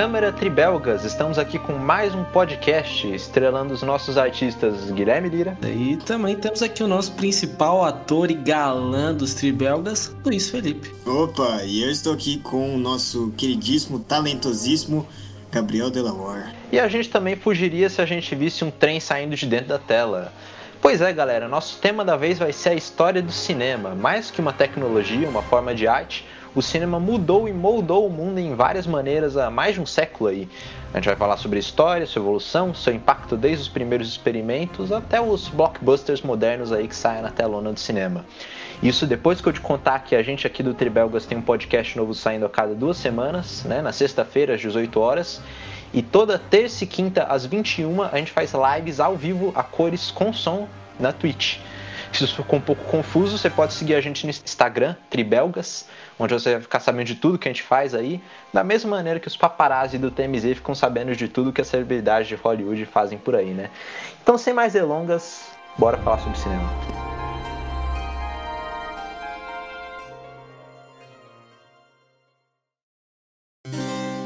Câmera, tribelgas, estamos aqui com mais um podcast estrelando os nossos artistas Guilherme Lira. E também temos aqui o nosso principal ator e galã dos tribelgas, Luiz Felipe. Opa, e eu estou aqui com o nosso queridíssimo, talentosíssimo Gabriel Delaware. E a gente também fugiria se a gente visse um trem saindo de dentro da tela. Pois é, galera, nosso tema da vez vai ser a história do cinema. Mais que uma tecnologia, uma forma de arte, o cinema mudou e moldou o mundo em várias maneiras há mais de um século aí. A gente vai falar sobre história, sua evolução, seu impacto desde os primeiros experimentos até os blockbusters modernos aí que saem na telona do cinema. Isso depois que eu te contar que a gente aqui do Tribelgas tem um podcast novo saindo a cada duas semanas, né? Na sexta-feira às 18 horas. E toda terça e quinta às 21 a gente faz lives ao vivo a cores com som na Twitch. Se isso ficou um pouco confuso, você pode seguir a gente no Instagram, Tribelgas, onde você vai ficar sabendo de tudo que a gente faz aí, da mesma maneira que os paparazzi do TMZ ficam sabendo de tudo que as celebridades de Hollywood fazem por aí, né? Então, sem mais delongas, bora falar sobre cinema.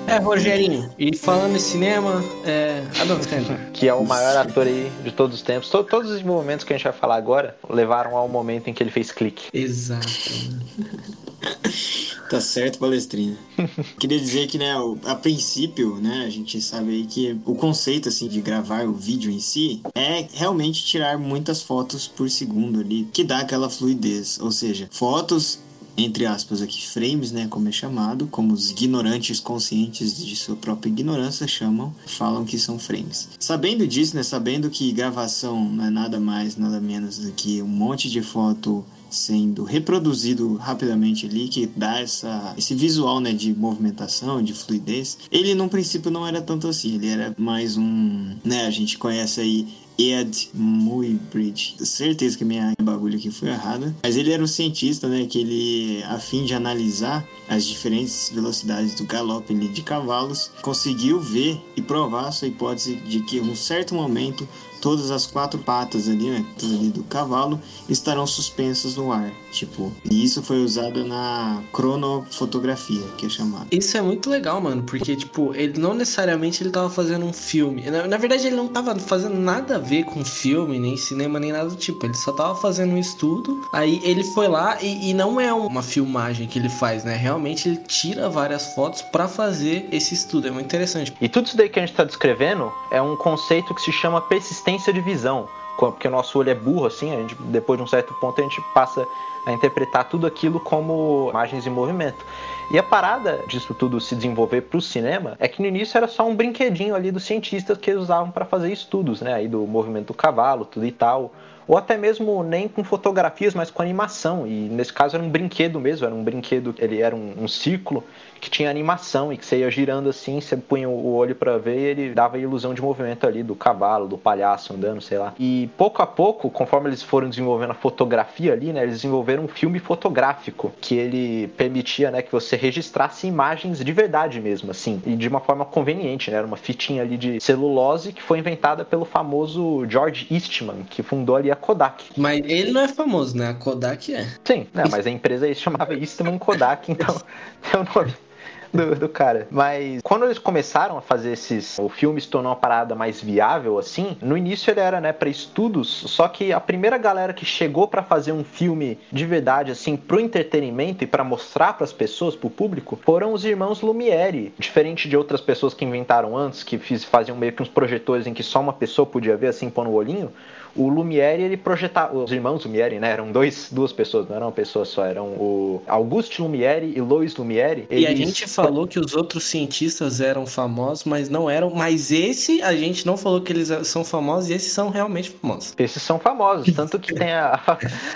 É, Rogerinho, e falando em cinema, é. Adam Sandler. que é o maior ator aí de todos os tempos. To- Todos os movimentos que a gente vai falar agora levaram ao momento em que ele fez clique. Exato. Tá certo, Palestrina. Queria dizer que, né, a princípio, né, a gente sabe aí que o conceito, assim, de gravar o vídeo em si é realmente tirar muitas fotos por segundo ali, que dá aquela fluidez. Ou seja, fotos, entre aspas aqui, frames, né, como é chamado, como os ignorantes conscientes de sua própria ignorância chamam, falam que são frames. Sabendo disso, né, sabendo que gravação não é nada mais, nada menos do que um monte de foto sendo reproduzido rapidamente ali, que dá essa, esse visual né, de movimentação, de fluidez. Ele, num princípio, não era tanto assim. Ele era mais um. Né, a gente conhece aí Ed Muybridge. Certeza que minha bagulho aqui foi errada. Mas ele era um cientista, né? Que ele, a fim de analisar as diferentes velocidades do galope de cavalos, conseguiu ver e provar sua hipótese de que em um certo momento todas as quatro patas ali, né, ali do cavalo estarão suspensas no ar, tipo. E isso foi usado na cronofotografia, que é chamado. Isso é muito legal, mano, porque, tipo, ele não necessariamente ele tava fazendo um filme. Na, na verdade, ele não tava fazendo nada a ver com filme, nem cinema, nem nada do tipo. Ele só tava fazendo um estudo. Aí ele foi lá e, e não é uma filmagem que ele faz, né? Realmente ele tira várias fotos pra fazer esse estudo. É muito interessante. E tudo isso daí que a gente está descrevendo é um conceito que se chama persistência de visão. Porque o nosso olho é burro, assim, a gente, depois de um certo ponto a gente passa a interpretar tudo aquilo como imagens em movimento. E a parada disso tudo se desenvolver para o cinema é que no início era só um brinquedinho ali dos cientistas que eles usavam para fazer estudos, né? Aí do movimento do cavalo, tudo e tal. Ou até mesmo nem com fotografias, mas com animação. E nesse caso era um brinquedo mesmo, era um brinquedo, ele era um, um círculo que tinha animação e que você ia girando assim, você punha o olho para ver e ele dava a ilusão de movimento ali do cavalo, do palhaço andando, sei lá. E pouco a pouco, conforme eles foram desenvolvendo a fotografia ali, né, eles desenvolveram um filme fotográfico que ele permitia, né, que você registrasse imagens de verdade mesmo, assim, e de uma forma conveniente, né, era uma fitinha ali de celulose que foi inventada pelo famoso George Eastman, que fundou ali a Kodak. Mas ele não é famoso, né? A Kodak é. Sim, né, mas a empresa aí se chamava Eastman Kodak, então é o nome do, do, cara. Mas quando eles começaram a fazer esses. O filme se tornou uma parada mais viável, assim. No início ele era, né, pra estudos. Só que a primeira galera que chegou para fazer um filme de verdade, assim, pro entretenimento e para mostrar para as pessoas, pro público, foram os irmãos Lumière. Diferente de outras pessoas que inventaram antes, que fiz, faziam meio que uns projetores em que só uma pessoa podia ver, assim, pôr no olhinho o Lumière ele projetava os irmãos Lumière né eram dois duas pessoas não eram uma pessoa só eram o Auguste Lumière e Louis Lumière e a gente falou que os outros cientistas eram famosos mas não eram mas esse a gente não falou que eles são famosos e esses são realmente famosos esses são famosos tanto que tem a,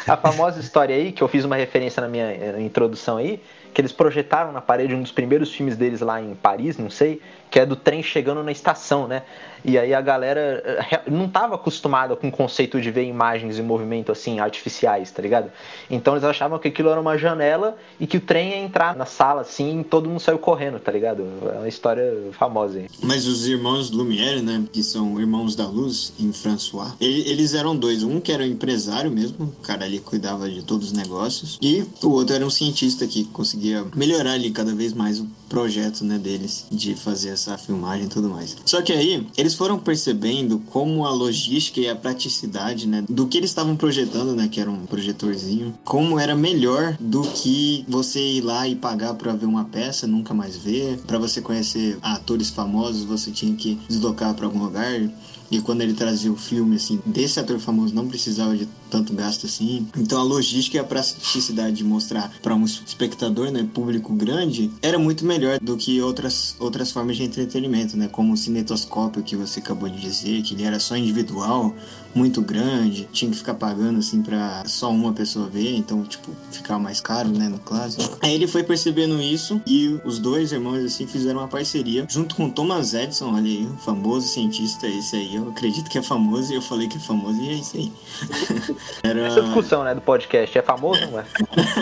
a famosa história aí que eu fiz uma referência na minha introdução aí que eles projetaram na parede um dos primeiros filmes deles lá em Paris, não sei, que é do trem chegando na estação, né? E aí a galera eh, não estava acostumada com o conceito de ver imagens em movimento assim artificiais, tá ligado? Então eles achavam que aquilo era uma janela e que o trem ia entrar na sala assim, e todo mundo saiu correndo, tá ligado? É uma história famosa. Hein? Mas os irmãos Lumière, né, que são irmãos da luz em François, eles eram dois, um que era um empresário mesmo, o cara ali cuidava de todos os negócios, e o outro era um cientista que conseguia melhorar ali cada vez mais o projeto, né, deles de fazer essa filmagem e tudo mais. Só que aí eles foram percebendo como a logística e a praticidade, né, do que eles estavam projetando, né, que era um projetorzinho, como era melhor do que você ir lá e pagar para ver uma peça, nunca mais ver, para você conhecer atores famosos, você tinha que deslocar para algum lugar. E quando ele trazia o filme, assim, desse ator famoso não precisava de tanto gasto assim. Então a logística e a praticidade de mostrar para um espectador, né, público grande, era muito melhor do que outras, outras formas de entretenimento, né, como o cinetoscópio que você acabou de dizer, que ele era só individual, muito grande, tinha que ficar pagando assim para só uma pessoa ver, então tipo, ficava mais caro, né, no caso. Aí ele foi percebendo isso e os dois irmãos assim fizeram uma parceria junto com Thomas Edison, olha aí, o famoso cientista esse aí, eu acredito que é famoso e eu falei que é famoso e é isso aí. Era... Essa discussão, né, do podcast, é famoso, não é?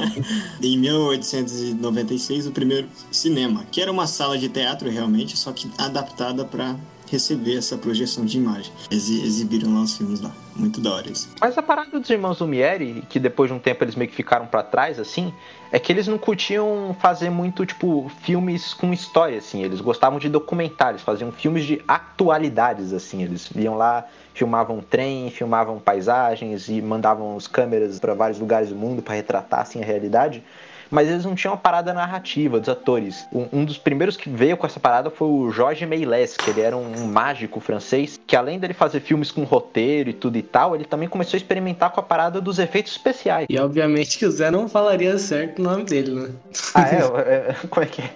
em 1896, o primeiro cinema, que era uma sala de teatro realmente, só que adaptada para receber essa projeção de imagem. Eles exibiram lá os filmes lá. Muito da hora isso. Mas a parada dos irmãos Lumière, que depois de um tempo eles meio que ficaram para trás, assim, é que eles não curtiam fazer muito, tipo, filmes com história, assim. Eles gostavam de documentários, faziam filmes de atualidades, assim. Eles iam lá, filmavam trem, filmavam paisagens e mandavam as câmeras para vários lugares do mundo para retratar, assim, a realidade mas eles não tinham uma parada narrativa dos atores. Um, um dos primeiros que veio com essa parada foi o Jorge Meilès, que ele era um, um, mágico francês, que além dele fazer filmes com roteiro e tudo e tal, ele também começou a experimentar com a parada dos efeitos especiais. E obviamente que o Zé não falaria certo o nome dele, né? Ah, é? é como é que é?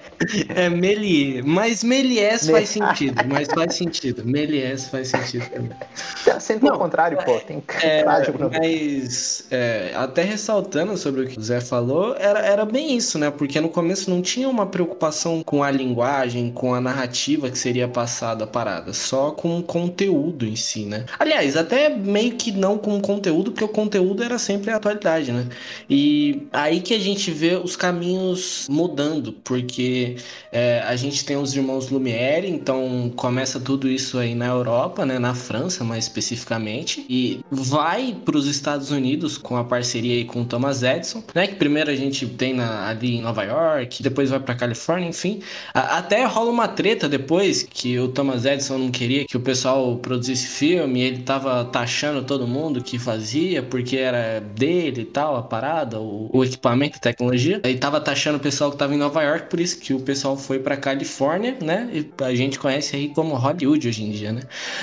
É Méliès, mas Méliès faz sentido, mas faz sentido. Méliès faz sentido também. Tem acento ao contrário, pô, tem é, Mas, é, até ressaltando sobre o que o Zé falou, era, era era bem isso, né? Porque no começo não tinha uma preocupação com a linguagem, com a narrativa que seria passada a parada, só com o conteúdo em si, né? Aliás, até meio que não com o conteúdo, porque o conteúdo era sempre a atualidade, né? E aí que a gente vê os caminhos mudando, porque é, a gente tem os irmãos Lumière, então começa tudo isso aí na Europa, né? Na França, mais especificamente, e vai para os Estados Unidos com a parceria aí com o Thomas Edison, né? Que primeiro a gente tem tem na, ali em Nova York, depois vai para Califórnia, enfim. Até rola uma treta depois que o Thomas Edison não queria que o pessoal produzisse filme, ele tava taxando todo mundo que fazia porque era dele e tal, a parada, o, o equipamento, a tecnologia. Ele tava taxando o pessoal que tava em Nova York, por isso que o pessoal foi para Califórnia, né? E a gente conhece aí como Hollywood hoje em dia, né?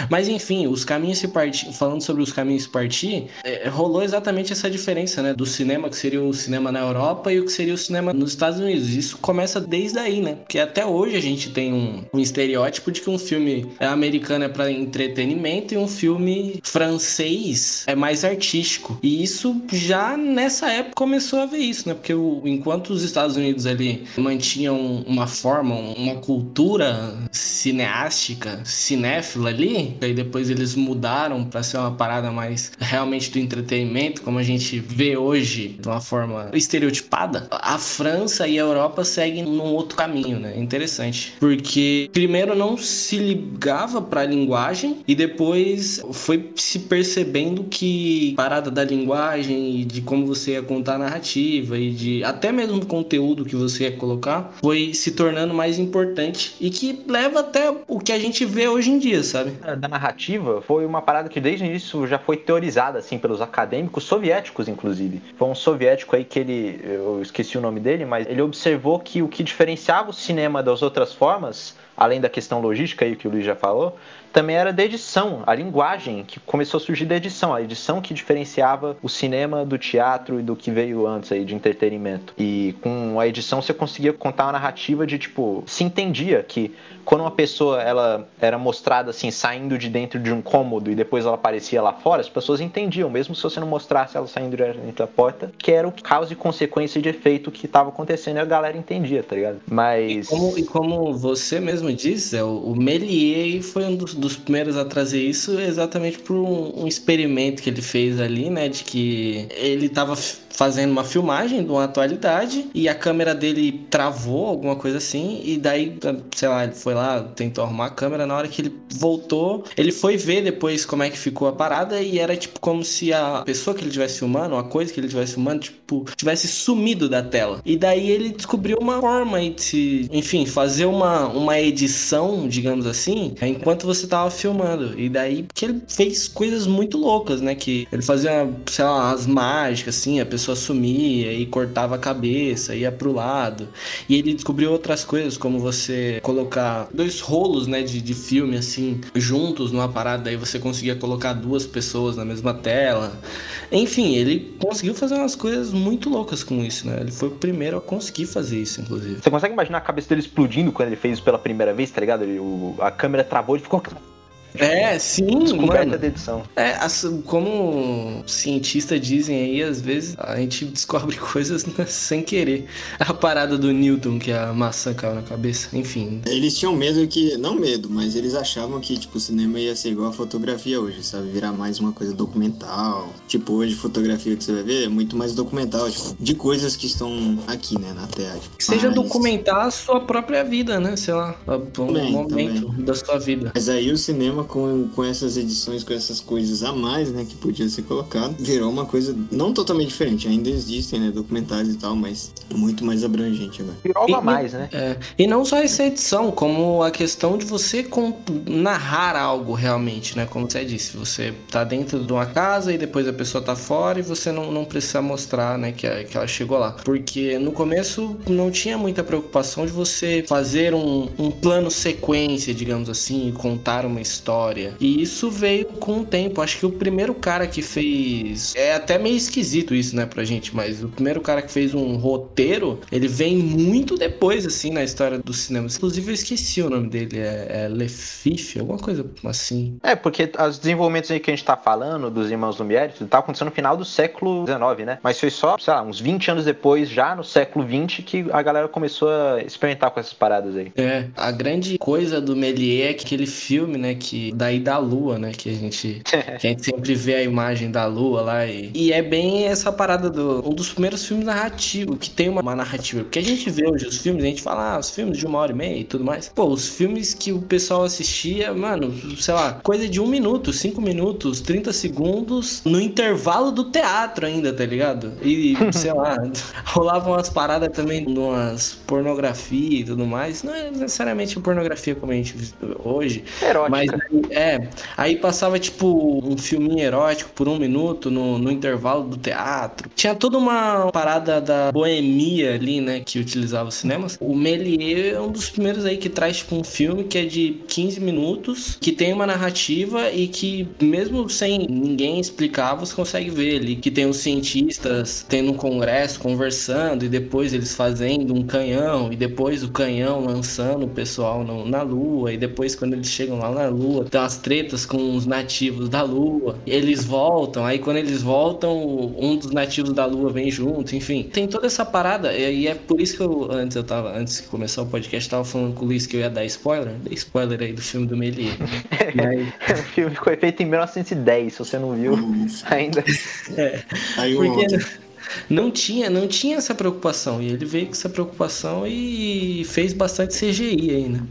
Mas enfim, os caminhos se partir, falando sobre os caminhos se partir, é, rolou exatamente essa diferença, né? Do cinema que seria o cinema na Europa e o que seria o cinema nos Estados Unidos. Isso começa desde aí, né? Porque até hoje a gente tem um, um estereótipo de que um filme americano é para entretenimento e um filme francês é mais artístico. E isso já nessa época começou a ver isso, né? Porque o, enquanto os Estados Unidos ali mantinham uma forma, uma cultura cineástica, cinéfila ali, aí depois eles mudaram para ser uma parada mais realmente do entretenimento, como a gente vê hoje de uma forma estereotipada a França e a Europa seguem num outro caminho, né? Interessante. Porque primeiro não se ligava para a linguagem e depois foi se percebendo que parada da linguagem e de como você ia contar a narrativa e de até mesmo o conteúdo que você ia colocar foi se tornando mais importante e que leva até o que a gente vê hoje em dia, sabe? Da narrativa foi uma parada que desde o início já foi teorizada assim pelos acadêmicos soviéticos, inclusive. Foi um soviético aí que ele eu esqueci o nome dele, mas ele observou que o que diferenciava o cinema das outras formas além da questão logística aí que o Luiz já falou, também era da edição, a linguagem que começou a surgir da edição, a edição que diferenciava o cinema do teatro e do que veio antes aí de entretenimento. E com a edição você conseguia contar uma narrativa de tipo, se entendia que quando uma pessoa ela era mostrada assim saindo de dentro de um cômodo e depois ela aparecia lá fora, as pessoas entendiam, mesmo se você não mostrasse ela saindo dentro da porta, que era o causa e consequência de efeito que estava acontecendo e a galera entendia, tá ligado? Mas e como, e como você mesmo disse, é, o Méliès foi um dos, dos, primeiros a trazer isso exatamente por um, um experimento que ele fez ali, né, de que ele estava fazendo uma filmagem de uma atualidade e a câmera dele travou, alguma coisa assim, e daí, sei lá, ele foi lá, tentou arrumar a câmera, na hora que ele voltou, ele foi ver depois como é que ficou a parada e era tipo como se a pessoa que ele estivesse filmando, a coisa que ele estivesse filmando, tipo, tivesse sumido da tela. E daí ele descobriu uma forma de, enfim, fazer uma, uma edição, digamos assim, enquanto você tava filmando. E daí que ele fez coisas muito loucas, né? Que ele fazia, sei lá, as mágicas, assim, a pessoa pessoa sumia e cortava a cabeça, ia pro lado. E ele descobriu outras coisas, como você colocar dois rolos, né, de, de filme, assim, juntos numa parada, aí você conseguia colocar duas pessoas na mesma tela. Enfim, ele conseguiu fazer umas coisas muito loucas com isso, né? Ele foi o primeiro a conseguir fazer isso, inclusive. Você consegue imaginar a cabeça dele explodindo quando ele fez isso pela primeira vez, tá ligado? Ele, o, a câmera travou e ficou é, sim, Descoberta mano. da edição. É, como cientistas dizem aí, às vezes a gente descobre coisas sem querer. A parada do Newton, que a maçã caiu na cabeça, enfim. Eles tinham medo que, não medo, mas eles achavam que, tipo, o cinema ia ser igual a fotografia hoje, sabe? Virar mais uma coisa documental. Tipo, hoje fotografia que você vai ver é muito mais documental, tipo, de coisas que estão aqui, né, na Terra. Tipo, que seja mas... documentar a sua própria vida, né? Sei lá, um também, momento também. da sua vida. Mas aí o cinema com, com essas edições, com essas coisas a mais, né, que podia ser colocado, virou uma coisa não totalmente diferente. Ainda existem, né, documentários e tal, mas muito mais abrangente agora. Virou a mais, né? É, e não só essa edição, como a questão de você narrar algo realmente, né? Como você disse, você tá dentro de uma casa e depois a pessoa tá fora e você não, não precisa mostrar, né, que, que ela chegou lá. Porque no começo não tinha muita preocupação de você fazer um, um plano sequência, digamos assim, e contar uma história história. E isso veio com o tempo. Acho que o primeiro cara que fez. É até meio esquisito isso, né, pra gente, mas o primeiro cara que fez um roteiro, ele vem muito depois, assim, na história do cinema. Inclusive, eu esqueci o nome dele. É, é Lefif, alguma coisa assim. É, porque os desenvolvimentos aí que a gente tá falando dos irmãos Lumière, tá acontecendo no final do século XIX, né? Mas foi só, sei lá, uns 20 anos depois, já no século XX, que a galera começou a experimentar com essas paradas aí. É, a grande coisa do Méliès é aquele filme, né, que daí da lua, né? Que a gente, que a gente sempre vê a imagem da lua lá. E, e é bem essa parada do. Um dos primeiros filmes narrativos, que tem uma, uma narrativa. Porque a gente vê hoje os filmes, a gente fala, ah, os filmes de uma hora e meia e tudo mais. Pô, os filmes que o pessoal assistia, mano, sei lá, coisa de um minuto, cinco minutos, 30 segundos, no intervalo do teatro ainda, tá ligado? E, sei lá, rolavam umas paradas também, umas pornografia e tudo mais. Não é necessariamente pornografia como a gente hoje. Erótica. Mas é, aí passava tipo um filminho erótico por um minuto no, no intervalo do teatro. Tinha toda uma parada da boemia ali, né, que utilizava os cinemas. O Méliès é um dos primeiros aí que traz tipo um filme que é de 15 minutos, que tem uma narrativa e que mesmo sem ninguém explicar, você consegue ver ali que tem os cientistas tendo um congresso conversando e depois eles fazendo um canhão e depois o canhão lançando o pessoal no, na lua e depois quando eles chegam lá na lua tem umas tretas com os nativos da Lua. Eles voltam, aí quando eles voltam, um dos nativos da Lua vem junto, enfim. Tem toda essa parada, e é por isso que eu, antes eu tava, antes de começar o podcast, tava falando com o Luiz que eu ia dar spoiler. Dei spoiler aí do filme do Melier. Mas... É um filme que foi feito em 1910, se você não viu ainda. É, aí porque não tinha, não tinha essa preocupação. E ele veio com essa preocupação e fez bastante CGI aí, né?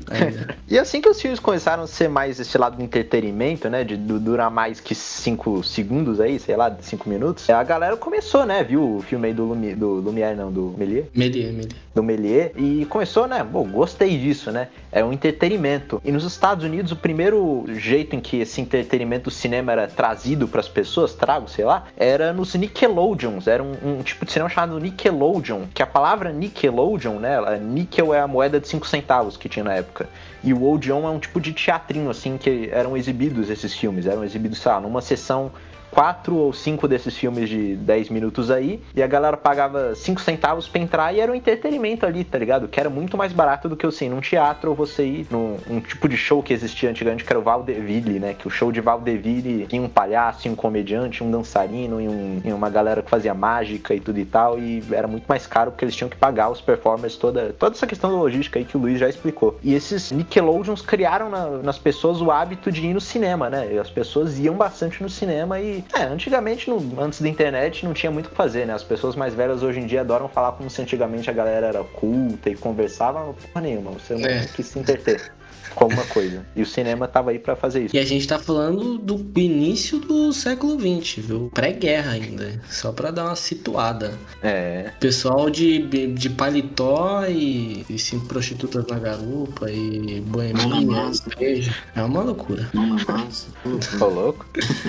e assim que os filmes começaram a ser mais esse lado do entretenimento, né? De durar mais que 5 segundos aí, sei lá, 5 minutos, a galera começou, né? Viu o filme aí do, Lumi, do Lumière, não, do Melier? Melier, Melier. Do Melier. E começou, né? Bom, gostei disso, né? É um entretenimento. E nos Estados Unidos, o primeiro jeito em que esse entretenimento do cinema era trazido para as pessoas, trago, sei lá, era nos Nickelodeons. Era um, um tipo de cinema chamado Nickelodeon, que a palavra Nickelodeon, né? Nickel é a moeda de 5 centavos que tinha na época. E o Odeon é um tipo de teatrinho, assim, que eram exibidos esses filmes. Eram exibidos, sei lá, numa sessão quatro ou cinco desses filmes de 10 minutos aí, e a galera pagava 5 centavos pra entrar e era um entretenimento ali, tá ligado? Que era muito mais barato do que, assim, num teatro ou você ir num um tipo de show que existia antigamente, que era o Valdeville, né? Que o show de Valdeville tinha um palhaço, um comediante, um dançarino e, um, e, uma galera que fazia mágica e tudo e tal, e era muito mais caro porque eles tinham que pagar os performers, toda, toda essa questão da logística aí que o Luiz já explicou. E esses Nickelodeons criaram na, nas pessoas o hábito de ir no cinema, né? E as pessoas iam bastante no cinema e é, antigamente, no, antes da internet, não tinha muito o que fazer, né? As pessoas mais velhas hoje em dia adoram falar como se antigamente a galera era culta e conversava, porra nenhuma, você não é. quis se interter com alguma coisa. E o cinema tava aí para fazer isso. E a gente tá falando do início do século XX, viu? Pré-guerra ainda. Só para dar uma situada. É. Pessoal de, de paletó e, e sim, prostitutas na garupa e boemia, beijo. É uma loucura. Uma massa. Tô louco.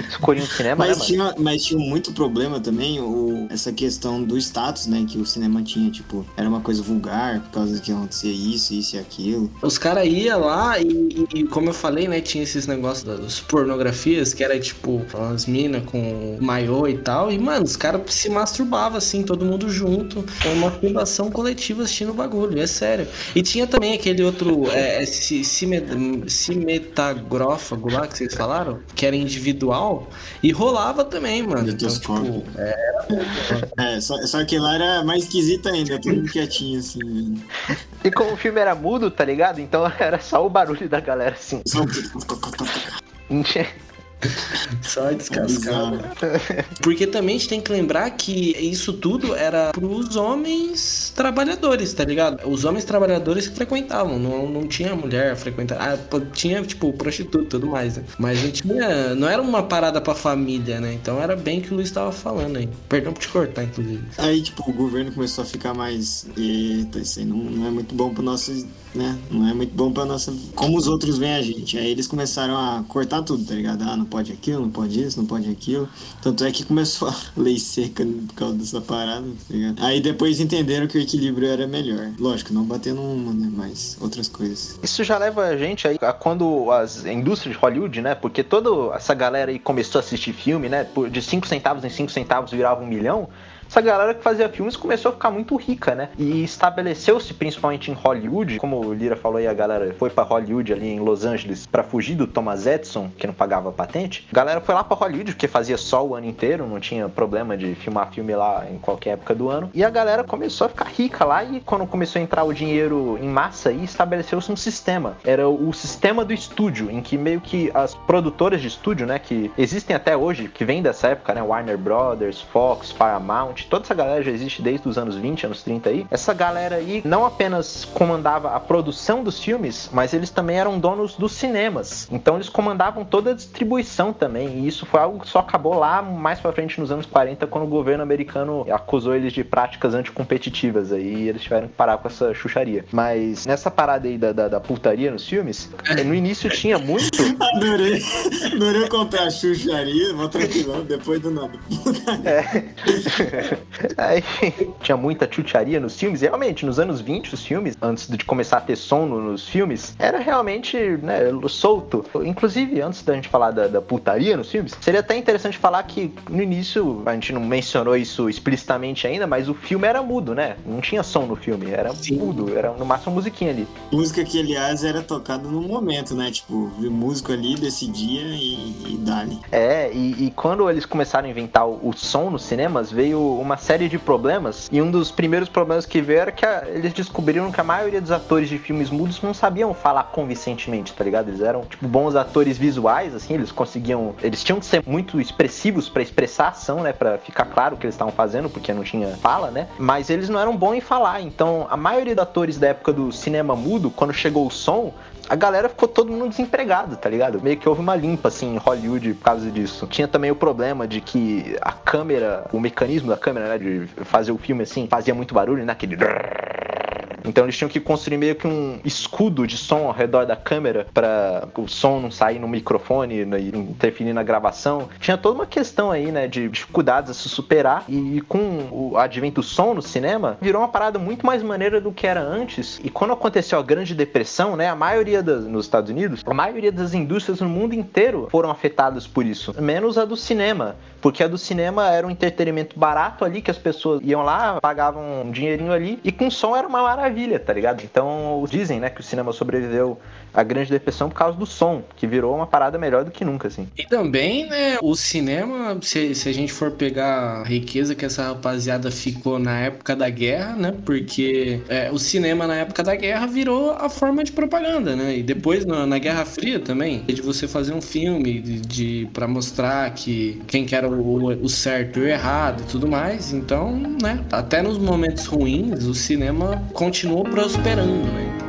Escolhi um cinema, mas né, tinha, Mas tinha muito problema também, o, essa questão do status, né? Que o cinema tinha, tipo, era uma coisa vulgar por causa de que acontecia isso, isso e aquilo. Os caras iam lá e, e, como eu falei, né, tinha esses negócios das pornografias, que era tipo, umas minas com maiô e tal. E, mano, os caras se masturbavam assim, todo mundo junto, com uma masturbação coletiva assistindo o bagulho, é sério. E tinha também aquele outro, é, esse cimetagrófago lá que vocês falaram, que era individual, e rolava também, mano. Então, tipo, era. É, só, só que lá era mais esquisito ainda, todo mundo quietinho assim. E como o filme era mudo, tá ligado? Então era só o barulho da galera assim. Só descascado. Porque também a gente tem que lembrar que isso tudo era pros homens trabalhadores, tá ligado? Os homens trabalhadores que frequentavam, não, não tinha mulher frequentar. Ah, tinha, tipo, prostituta e tudo mais, né? Mas não tinha. Não era uma parada pra família, né? Então era bem que o Luiz tava falando aí. Perdão por te cortar, inclusive. Aí, tipo, o governo começou a ficar mais. Eita, isso aí não, não é muito bom pro nosso né? Não é muito bom pra nossa. Como os outros veem a gente. Aí eles começaram a cortar tudo, tá ligado? Ah, não pode aquilo, não pode isso, não pode aquilo. Tanto é que começou a lei seca por causa dessa parada, tá ligado? Aí depois entenderam que o equilíbrio era melhor. Lógico, não batendo uma, né? Mas outras coisas. Isso já leva a gente aí a quando as indústrias de Hollywood, né? Porque toda essa galera aí começou a assistir filme, né? De 5 centavos em 5 centavos virava um milhão essa galera que fazia filmes começou a ficar muito rica, né? E estabeleceu-se principalmente em Hollywood, como o Lira falou aí, a galera foi para Hollywood ali em Los Angeles para fugir do Thomas Edison, que não pagava patente. A galera foi lá para Hollywood porque fazia sol o ano inteiro, não tinha problema de filmar filme lá em qualquer época do ano. E a galera começou a ficar rica lá e quando começou a entrar o dinheiro em massa aí, estabeleceu-se um sistema. Era o sistema do estúdio, em que meio que as produtoras de estúdio, né, que existem até hoje, que vem dessa época, né, Warner Brothers, Fox, Paramount, toda essa galera já existe desde os anos 20, anos 30 aí. Essa galera aí não apenas comandava a produção dos filmes, mas eles também eram donos dos cinemas. Então eles comandavam toda a distribuição também. E isso foi algo que só acabou lá mais pra frente nos anos 40, quando o governo americano acusou eles de práticas anticompetitivas aí. E eles tiveram que parar com essa chucharia. Mas nessa parada aí da, da, da putaria nos filmes, no início tinha muito. Adorei. Adorei contar a chucharia, vou tranquilão, depois do nada. é. Aí tinha muita chucharia nos filmes. E realmente, nos anos 20, os filmes, antes de começar a ter som nos filmes, era realmente né, solto. Inclusive, antes da gente falar da, da, putaria nos filmes, seria até interessante falar que no início, a gente não mencionou isso explicitamente ainda, mas o filme era mudo, né? Não tinha som no filme, era Sim. mudo, era no máximo musiquinha ali. Música que, aliás, era tocada no momento, né? Tipo, o músico ali decidia e, e dali. É, e, e, quando eles começaram a inventar o, o som nos cinemas, veio uma série de problemas. E um dos primeiros problemas que veio era que a, eles descobriram que a maioria dos atores de filmes mudos não sabiam falar convincentemente, tá ligado? Eles eram, tipo, bons atores visuais, assim, eles conseguiam. Eles tinham que ser muito expressivos para expressar a ação, né? Pra ficar claro o que eles estavam fazendo, porque não tinha fala, né? Mas eles não eram bons em falar. Então, a maioria dos atores da época do cinema mudo, quando chegou o som, a galera ficou todo mundo desempregado, tá ligado? Meio que houve uma limpa, assim, em Hollywood por causa disso. Tinha também o problema de que a câmera, o mecanismo da câmera, né, de fazer o filme, assim, fazia muito barulho, né? Aquele Então eles tinham que construir meio que um escudo de som ao redor da câmera para o som não sair no microfone né, e interferir na gravação. Tinha toda uma questão aí, né, de dificuldades a se superar e com o advento do som no cinema, virou uma parada muito mais maneira do que era antes. E quando aconteceu a Grande Depressão, né, a maioria das, nos Estados Unidos, a maioria das indústrias no mundo inteiro foram afetadas por isso, menos a do cinema. Porque a do cinema era um entretenimento barato ali, que as pessoas iam lá, pagavam um dinheirinho ali, e com som era uma maravilha, tá ligado? Então dizem, né, que o cinema sobreviveu à Grande Depressão por causa do som, que virou uma parada melhor do que nunca, assim. E também, né, o cinema, se, se a gente for pegar a riqueza que essa rapaziada ficou na época da guerra, né, porque é, o cinema na época da guerra virou a forma de propaganda, né, e depois na, na Guerra Fria também, de você fazer um filme de, de para mostrar que quem que era o, o certo e o errado e tudo mais, então, né, até nos momentos ruins, o cinema continuou prosperando, né.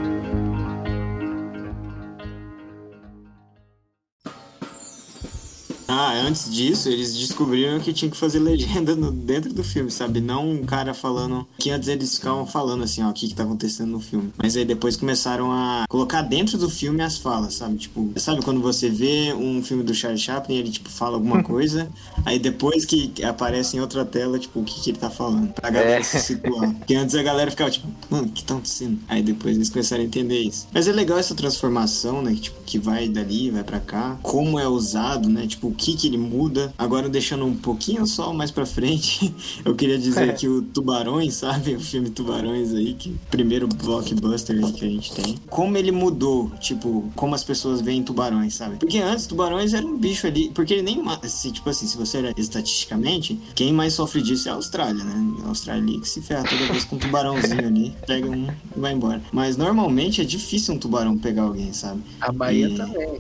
Ah, antes disso, eles descobriram que tinha que fazer legenda no, dentro do filme, sabe? Não um cara falando. Que antes eles ficavam falando assim, ó, o que, que tá acontecendo no filme. Mas aí depois começaram a colocar dentro do filme as falas, sabe? Tipo, sabe quando você vê um filme do Charlie Chaplin ele, tipo, fala alguma coisa, aí depois que aparece em outra tela, tipo, o que, que ele tá falando? Pra galera é. se situar. Porque antes a galera ficava, tipo, mano, o que tá acontecendo? Aí depois eles começaram a entender isso. Mas é legal essa transformação, né? Que, tipo, que vai dali, vai para cá. Como é usado, né? Tipo, o que que ele muda. Agora deixando um pouquinho só mais para frente, eu queria dizer é. que o Tubarões, sabe? O filme Tubarões aí, que primeiro blockbuster que a gente tem. Como ele mudou, tipo, como as pessoas veem tubarões, sabe? Porque antes tubarões era um bicho ali, porque ele nem se tipo assim, se você era estatisticamente, quem mais sofre disso é a Austrália, né? A Austrália ali que se ferra toda vez com um tubarãozinho ali, pega um e vai embora. Mas normalmente é difícil um tubarão pegar alguém, sabe? A Bahia e... também.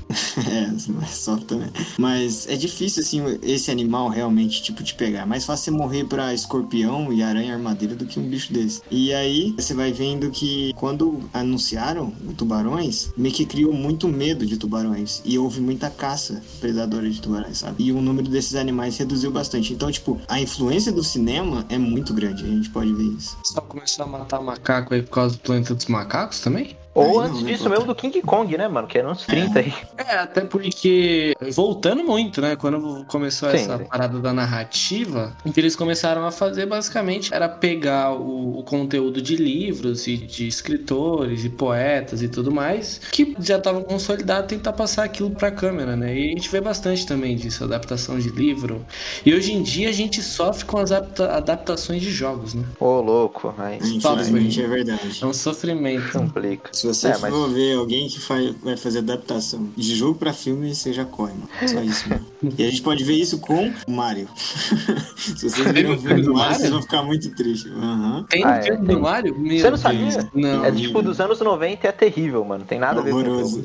é, sofre também. Mas é difícil, assim, esse animal realmente, tipo, te pegar. É mais fácil você morrer pra escorpião e aranha armadilha do que um bicho desse. E aí, você vai vendo que quando anunciaram tubarões, meio que criou muito medo de tubarões. E houve muita caça predadora de tubarões, sabe? E o número desses animais reduziu bastante. Então, tipo, a influência do cinema é muito grande. A gente pode ver isso. Só começou a matar macaco aí por causa do planeta dos macacos também? Ou antes disso mesmo do King Kong, né, mano? Que era uns 30 aí. É, até porque, voltando muito, né? Quando começou sim, essa sim. parada da narrativa, o que eles começaram a fazer basicamente era pegar o, o, conteúdo de livros e de escritores e poetas e tudo mais, que já estavam consolidados, tentar passar aquilo pra câmera, né? E a gente vê bastante também disso, adaptação de livro. E hoje em dia a gente sofre com as adaptações de jogos, né? Ô, louco. Aí. Infelizmente é verdade. É um sofrimento. Complica. Se você é, for mas... ver alguém que faz, vai fazer adaptação de jogo pra filme, você já corre, mano. Só isso, mano. E a gente pode ver isso com o Mario. Se vocês verem o filme do Mario, vocês vão ficar muito tristes. Uhum. Tem ah, um filme é, do Mario? Meu você não sabia? Não. É tipo dos anos 90 e é terrível, mano. Tem nada a ver com isso.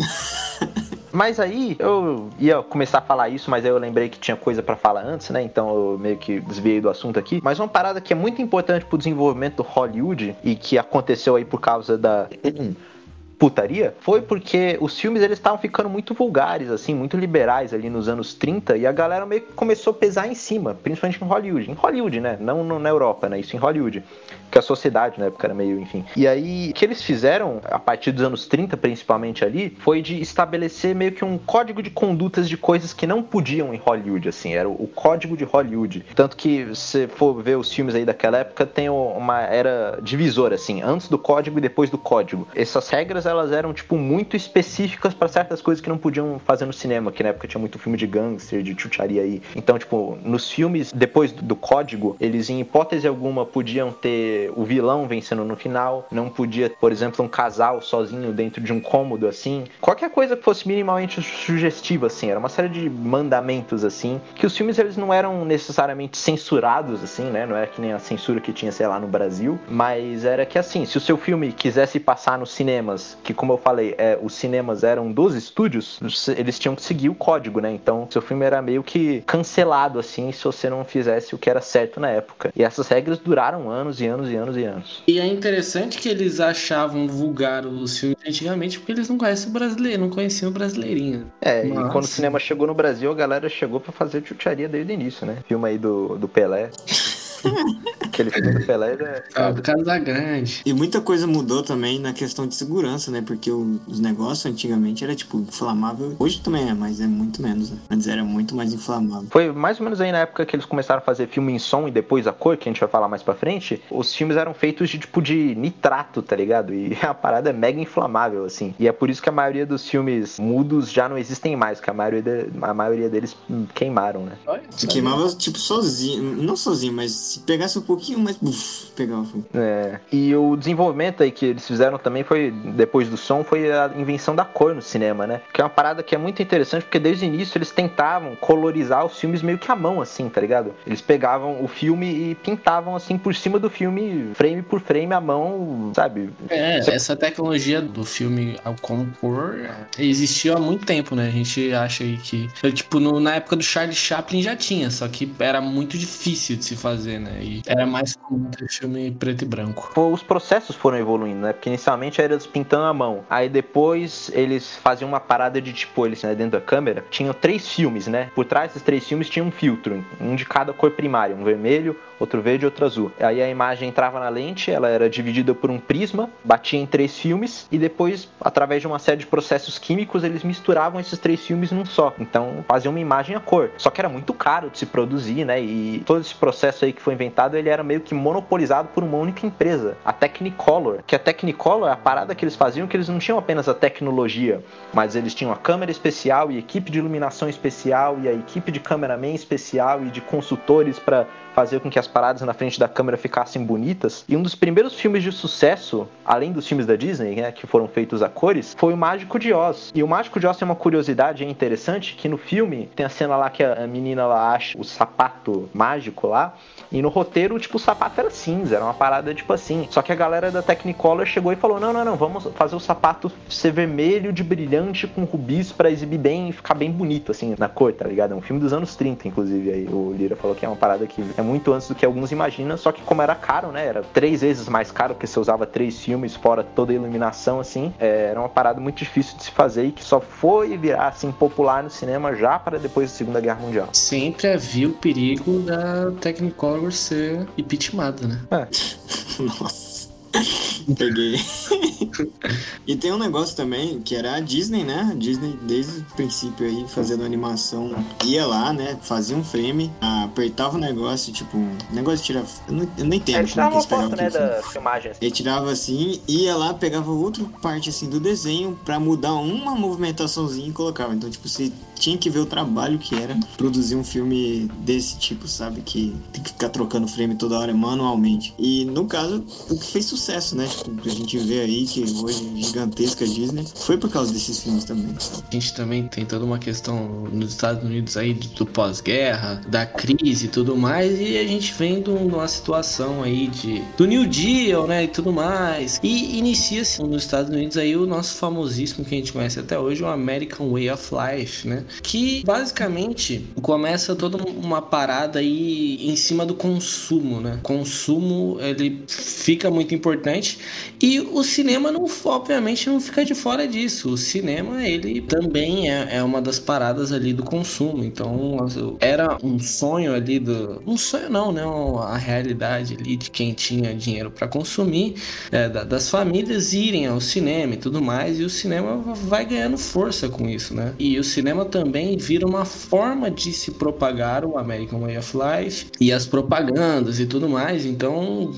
Mas aí eu ia começar a falar isso, mas aí eu lembrei que tinha coisa para falar antes, né? Então eu meio que desviei do assunto aqui. Mas uma parada que é muito importante pro desenvolvimento do Hollywood e que aconteceu aí por causa da putaria foi porque os filmes eles estavam ficando muito vulgares, assim, muito liberais ali nos anos 30 e a galera meio que começou a pesar em cima, principalmente em Hollywood. Em Hollywood, né? Não na Europa, né? Isso em Hollywood que a sociedade na época era meio, enfim. E aí, o que eles fizeram, a partir dos anos 30 principalmente ali, foi de estabelecer meio que um código de condutas de coisas que não podiam em Hollywood, assim, era o código de Hollywood. Tanto que, se for ver os filmes aí daquela época, tem uma era divisora, assim, antes do código e depois do código. Essas regras, elas eram, tipo, muito específicas para certas coisas que não podiam fazer no cinema, que na época tinha muito filme de gangster, de chucharia aí. Então, tipo, nos filmes, depois do código, eles, em hipótese alguma, podiam ter o vilão vencendo no final, não podia, por exemplo, um casal sozinho dentro de um cômodo assim. Qualquer coisa que fosse minimamente sugestiva assim, era uma série de mandamentos assim, que os filmes eles não eram necessariamente censurados assim, né? Não era que nem a censura que tinha, sei lá, no Brasil, mas era que assim, se o seu filme quisesse passar nos cinemas, que como eu falei, é, os cinemas eram dos estúdios, eles tinham que seguir o código, né? Então, seu filme era meio que cancelado assim, se você não fizesse o que era certo na época. E essas regras duraram anos e anos e anos e anos. E é interessante que eles achavam vulgar os filmes antigamente porque eles não conhecem o brasileiro, não conheciam o brasileirinho. É, Mas... e quando o cinema chegou no Brasil, a galera chegou para fazer chucharia desde o início, né? Filme aí do, do Pelé. Aquele filme do Pelé. É, o Casagrande. E muita coisa mudou também na questão de segurança, né? Porque o- os negócios antigamente era tipo inflamável. Hoje também é, mas é muito menos. Né? Antes era muito mais inflamável. Foi mais ou menos aí na época que eles começaram a fazer filme em som e depois a cor, que a gente vai falar mais pra frente. Os filmes eram feitos de tipo de nitrato, tá ligado? E a parada é mega inflamável, assim. E é por isso que a maioria dos filmes mudos já não existem mais, que a maioria, de- a maioria deles queimaram, né? Se queimava, tipo, sozinho. Não sozinho, mas se pegasse um pouquinho mais, uf, pegava fogo. É, e o desenvolvimento aí que eles fizeram também foi, depois do som, foi a invenção da cor no cinema, né? Que é uma parada que é muito interessante, porque desde o início eles tentavam colorizar os filmes meio que à mão, assim, tá ligado? Eles pegavam o filme e pintavam, assim, por cima do filme, frame por frame, à mão, sabe? É, essa tecnologia do filme ao compor existiu há muito tempo, né? A gente acha aí que. Tipo, no- na época do Charlie Chaplin já tinha, só que era muito difícil de se fazer, né? E era mais comum ter filme preto e branco. Os processos foram evoluindo, né? Porque inicialmente era eles pintando à mão. Aí depois eles faziam uma parada de tipo, eles, né, dentro da câmera, tinham três filmes, né? Por trás desses três filmes tinha um filtro, um de cada cor primária, um vermelho, outro verde outro azul. Aí a imagem entrava na lente, ela era dividida por um prisma, batia em três filmes e depois, através de uma série de processos químicos, eles misturavam esses três filmes num só. Então faziam uma imagem a cor. Só que era muito caro de se produzir, né? E todo esse processo aí que foi inventado, ele era meio que monopolizado por uma única empresa, a Technicolor. Que a Technicolor, a parada que eles faziam, que eles não tinham apenas a tecnologia, mas eles tinham a câmera especial e equipe de iluminação especial e a equipe de cameraman especial e de consultores para fazer com que as paradas na frente da câmera ficassem bonitas. E um dos primeiros filmes de sucesso, além dos filmes da Disney, né, que foram feitos a cores, foi o Mágico de Oz. E o Mágico de Oz tem uma curiosidade interessante, que no filme tem a cena lá que a menina lá acha o sapato mágico lá, e no roteiro, tipo, o sapato era cinza, era uma parada tipo assim. Só que a galera da Technicolor chegou e falou: não, não, não, vamos fazer o sapato ser vermelho de brilhante com rubis pra exibir bem e ficar bem bonito, assim, na cor, tá ligado? É um filme dos anos 30, inclusive. Aí o Lira falou que é uma parada que é muito antes do que alguns imaginam, só que como era caro, né? Era três vezes mais caro, porque você usava três filmes, fora toda a iluminação, assim. é, era uma parada muito difícil de se fazer e que só foi virar, assim, popular no cinema já para depois da Segunda Guerra Mundial. Sempre havia o perigo da Technicolor ser impeachmentada, né? Nossa. Peguei. e tem um negócio também, que era a Disney, né? A Disney, desde o princípio aí, fazendo animação, ia lá, né? Fazia um frame, apertava o negócio, tipo, um negócio de tirar. Eu não, eu não entendo é eles uma foto, né, da filmagem. assim. Ele tirava assim, ia lá, pegava outra parte assim do desenho pra mudar uma movimentaçãozinha e colocava. Então, tipo, você tinha que ver o trabalho que era produzir um filme desse tipo, sabe? Que tem que ficar trocando frame toda hora manualmente. E no caso, o que fez sucesso, né? Tipo, a gente vê aí que hoje é gigantesca Disney foi por causa desses filmes também. sabe? A gente também tem toda uma questão nos Estados Unidos aí do, pós-guerra, da crise e tudo mais, e a gente vem de uma situação aí de do New Deal, né, e tudo mais. E inicia-se nos Estados Unidos aí o nosso famosíssimo que a gente conhece até hoje, o American Way of Life, né? Que basicamente começa toda uma parada aí em cima do consumo, né? Consumo, ele fica muito importante e o cinema não, obviamente, não fica de fora disso. O cinema, ele também é, é uma das paradas ali do consumo. Então, era um sonho ali do. Um sonho não, né? A realidade ali de quem tinha dinheiro para consumir, é, da- das famílias irem ao cinema e tudo mais. E o cinema vai ganhando força com isso, né? E o cinema também vira uma forma de se propagar o American Way of Life e as propagandas e tudo mais. Então,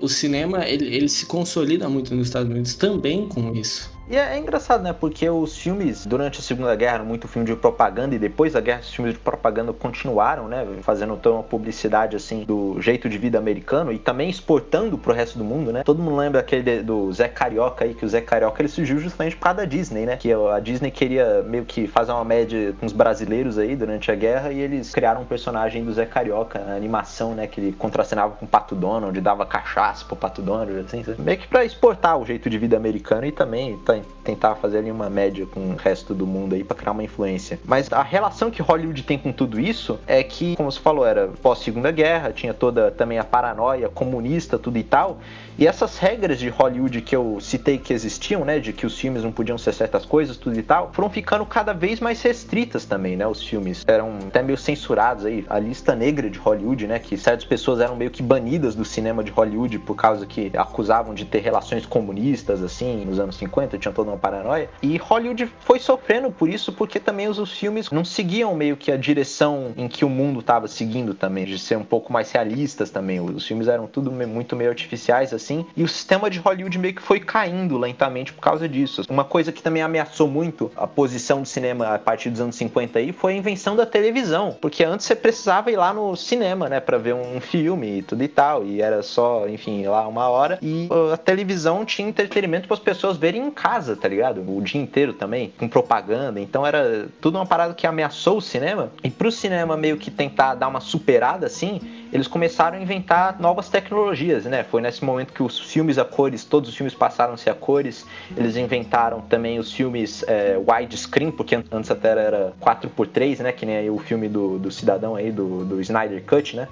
o cinema ele, ele se consolida muito nos Estados Unidos também com isso. E é, é engraçado, né? Porque os filmes, durante a Segunda Guerra, muito filme de propaganda, e depois da guerra, os filmes de propaganda continuaram, né? Fazendo toda uma publicidade, assim, do jeito de vida americano e também exportando pro resto do mundo, né? Todo mundo lembra aquele de- do Zé Carioca aí, que o Zé Carioca ele surgiu justamente por causa da Disney, né? Que a Disney queria meio que fazer uma média com os brasileiros aí durante a guerra e eles criaram um personagem do Zé Carioca, a animação, né? Que ele contracenava com o Pato Donald, dava cachaça pro Pato Donald, assim, meio que pra exportar o jeito de vida americano e também tá para tentar fazer ali uma média com o resto do mundo aí para criar uma influência. Mas a relação que Hollywood tem com tudo isso é que, como você falou, era pós Segunda Guerra, tinha toda também a paranoia comunista, tudo e tal. E essas regras de Hollywood que eu citei que existiam, né, de que os filmes não podiam ser certas coisas, tudo e tal, foram ficando cada vez mais restritas também, né, os filmes. Eram até meio censurados aí. A lista negra de Hollywood, né, que certas pessoas eram meio que banidas do cinema de Hollywood por causa que acusavam de ter relações comunistas, assim, nos anos 50, tinha toda uma paranoia. E Hollywood foi sofrendo por isso porque também os, os filmes não seguiam meio que a direção em que o mundo estava seguindo também, de ser um pouco mais realistas também. Os filmes eram tudo muito meio artificiais, assim assim, e o sistema de Hollywood meio que foi caindo lentamente por causa disso. Uma coisa que também ameaçou muito a posição do cinema a partir dos anos 50 aí foi a invenção da televisão, porque antes você precisava ir lá no cinema, né, para ver um filme e tudo e tal, e era só, enfim, lá uma hora, e a televisão tinha entretenimento para as pessoas verem em casa, tá ligado? O dia inteiro também, com propaganda, então era tudo uma parada que ameaçou o cinema, e pro cinema meio que tentar dar uma superada assim, eles começaram a inventar novas tecnologias, né? Foi nesse momento que os filmes a cores, todos os filmes passaram a ser a cores. Eles inventaram também os filmes é, widescreen, porque antes até era 4x3, né? Que nem aí o filme do, do cidadão aí, do, do Snyder Cut, né?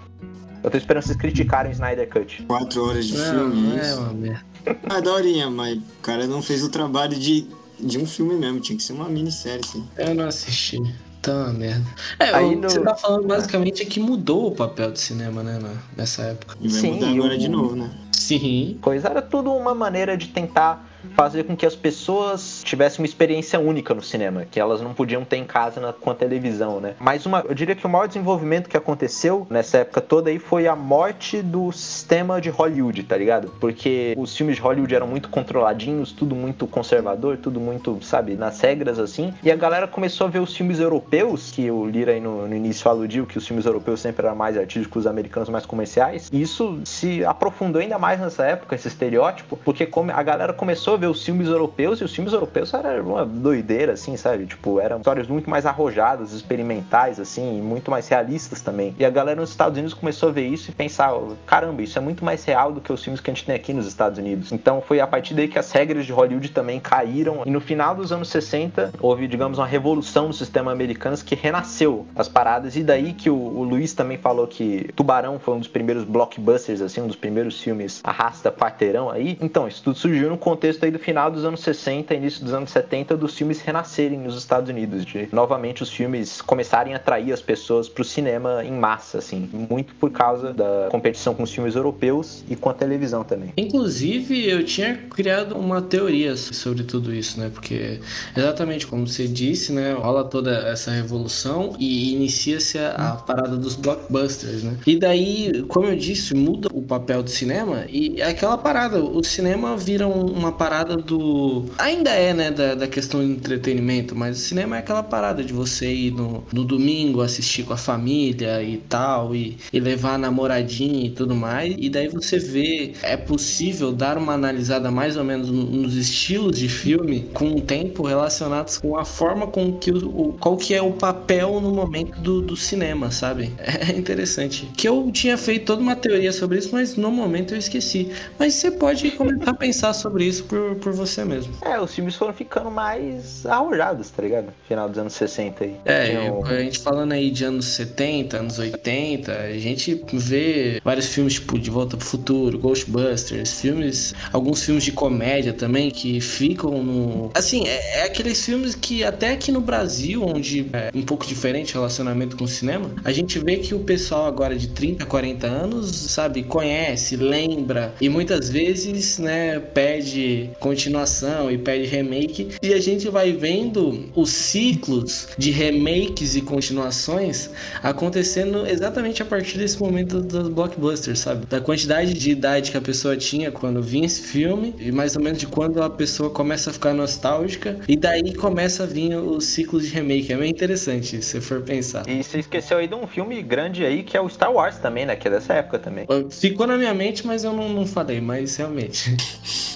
Eu tô esperando vocês criticarem o Snyder Cut. Quatro horas de filme, não é isso? Uma merda. Ah, daorinha, mas o cara não fez o trabalho de, de um filme mesmo, tinha que ser uma minissérie, sim. Eu não assisti. Tá, merda. É, Aí o no... que você tá falando basicamente é que mudou o papel do cinema, né, nessa época. E vai Sim, mudar agora de novo, né? Sim. Pois era tudo uma maneira de tentar fazer com que as pessoas tivessem uma experiência única no cinema, que elas não podiam ter em casa na, com a televisão, né? Mas uma, eu diria que o maior desenvolvimento que aconteceu nessa época toda aí foi a morte do sistema de Hollywood, tá ligado? Porque os filmes de Hollywood eram muito controladinhos, tudo muito conservador, tudo muito, sabe, nas regras assim. E a galera começou a ver os filmes europeus, que o Lira aí no, no início aludiu que os filmes europeus sempre eram mais artísticos, os americanos mais comerciais. E isso se aprofundou ainda mais nessa época, esse estereótipo, porque a galera começou começou a ver os filmes europeus e os filmes europeus eram uma doideira, assim, sabe? Tipo, eram histórias muito mais arrojadas, experimentais, assim, e muito mais realistas também. E a galera nos Estados Unidos começou a ver isso e pensar, caramba, isso é muito mais real do que os filmes que a gente tem aqui nos Estados Unidos. Então foi a partir daí que as regras de Hollywood também caíram. E no final dos anos 60, houve, digamos, uma revolução no sistema americano que renasceu as paradas. E daí que o, o Luiz também falou que Tubarão foi um dos primeiros blockbusters, assim, um dos primeiros filmes arrasta quarteirão aí. Então, isso tudo surgiu no contexto aí do final dos anos 60, início dos anos 70, dos filmes renascerem nos Estados Unidos, de novamente os filmes começarem a atrair as pessoas para o cinema em massa, assim, muito por causa da competição com os filmes europeus e com a televisão também. Inclusive, eu tinha criado uma teoria sobre tudo isso, né? Porque exatamente como você disse, né, rola toda essa revolução e inicia-se a, a parada dos blockbusters, né? E daí, como eu disse, muda o papel do cinema e é aquela parada, o cinema vira uma parada parada do. Ainda é, né, da, da questão de entretenimento, mas o cinema é aquela parada de você ir no, no domingo assistir com a família e tal, e, e levar a namoradinha e tudo mais. E daí você vê, é possível dar uma analisada mais ou menos nos estilos de filme com o tempo relacionados com a forma com que o qual que é o papel no momento do, do cinema, sabe? É interessante. Que eu tinha feito toda uma teoria sobre isso, mas no momento eu esqueci. Mas você pode começar a pensar sobre isso por por, por você mesmo. É, os filmes foram ficando mais arrojados, tá ligado? Final dos anos 60 aí. É, um... a gente falando aí de anos 70, anos 80, a gente vê vários filmes tipo De Volta pro Futuro, Ghostbusters, filmes, alguns filmes de comédia também que ficam no. Assim, é, é aqueles filmes que até aqui no Brasil, onde é um pouco diferente o relacionamento com o cinema, a gente vê que o pessoal agora de 30, 40 anos, sabe, conhece, lembra e muitas vezes, né, pede continuação e pede remake. E a gente vai vendo os ciclos de remakes e continuações acontecendo exatamente a partir desse momento dos blockbusters, sabe? Da quantidade de idade que a pessoa tinha quando vinha esse filme e mais ou menos de quando a pessoa começa a ficar nostálgica e daí começa a vir os ciclos de remake. É bem interessante se você for pensar. E você esqueceu aí de um filme grande aí que é o Star Wars também, né? Que é dessa época também. ficou na minha mente, mas eu não, não falei, mas realmente.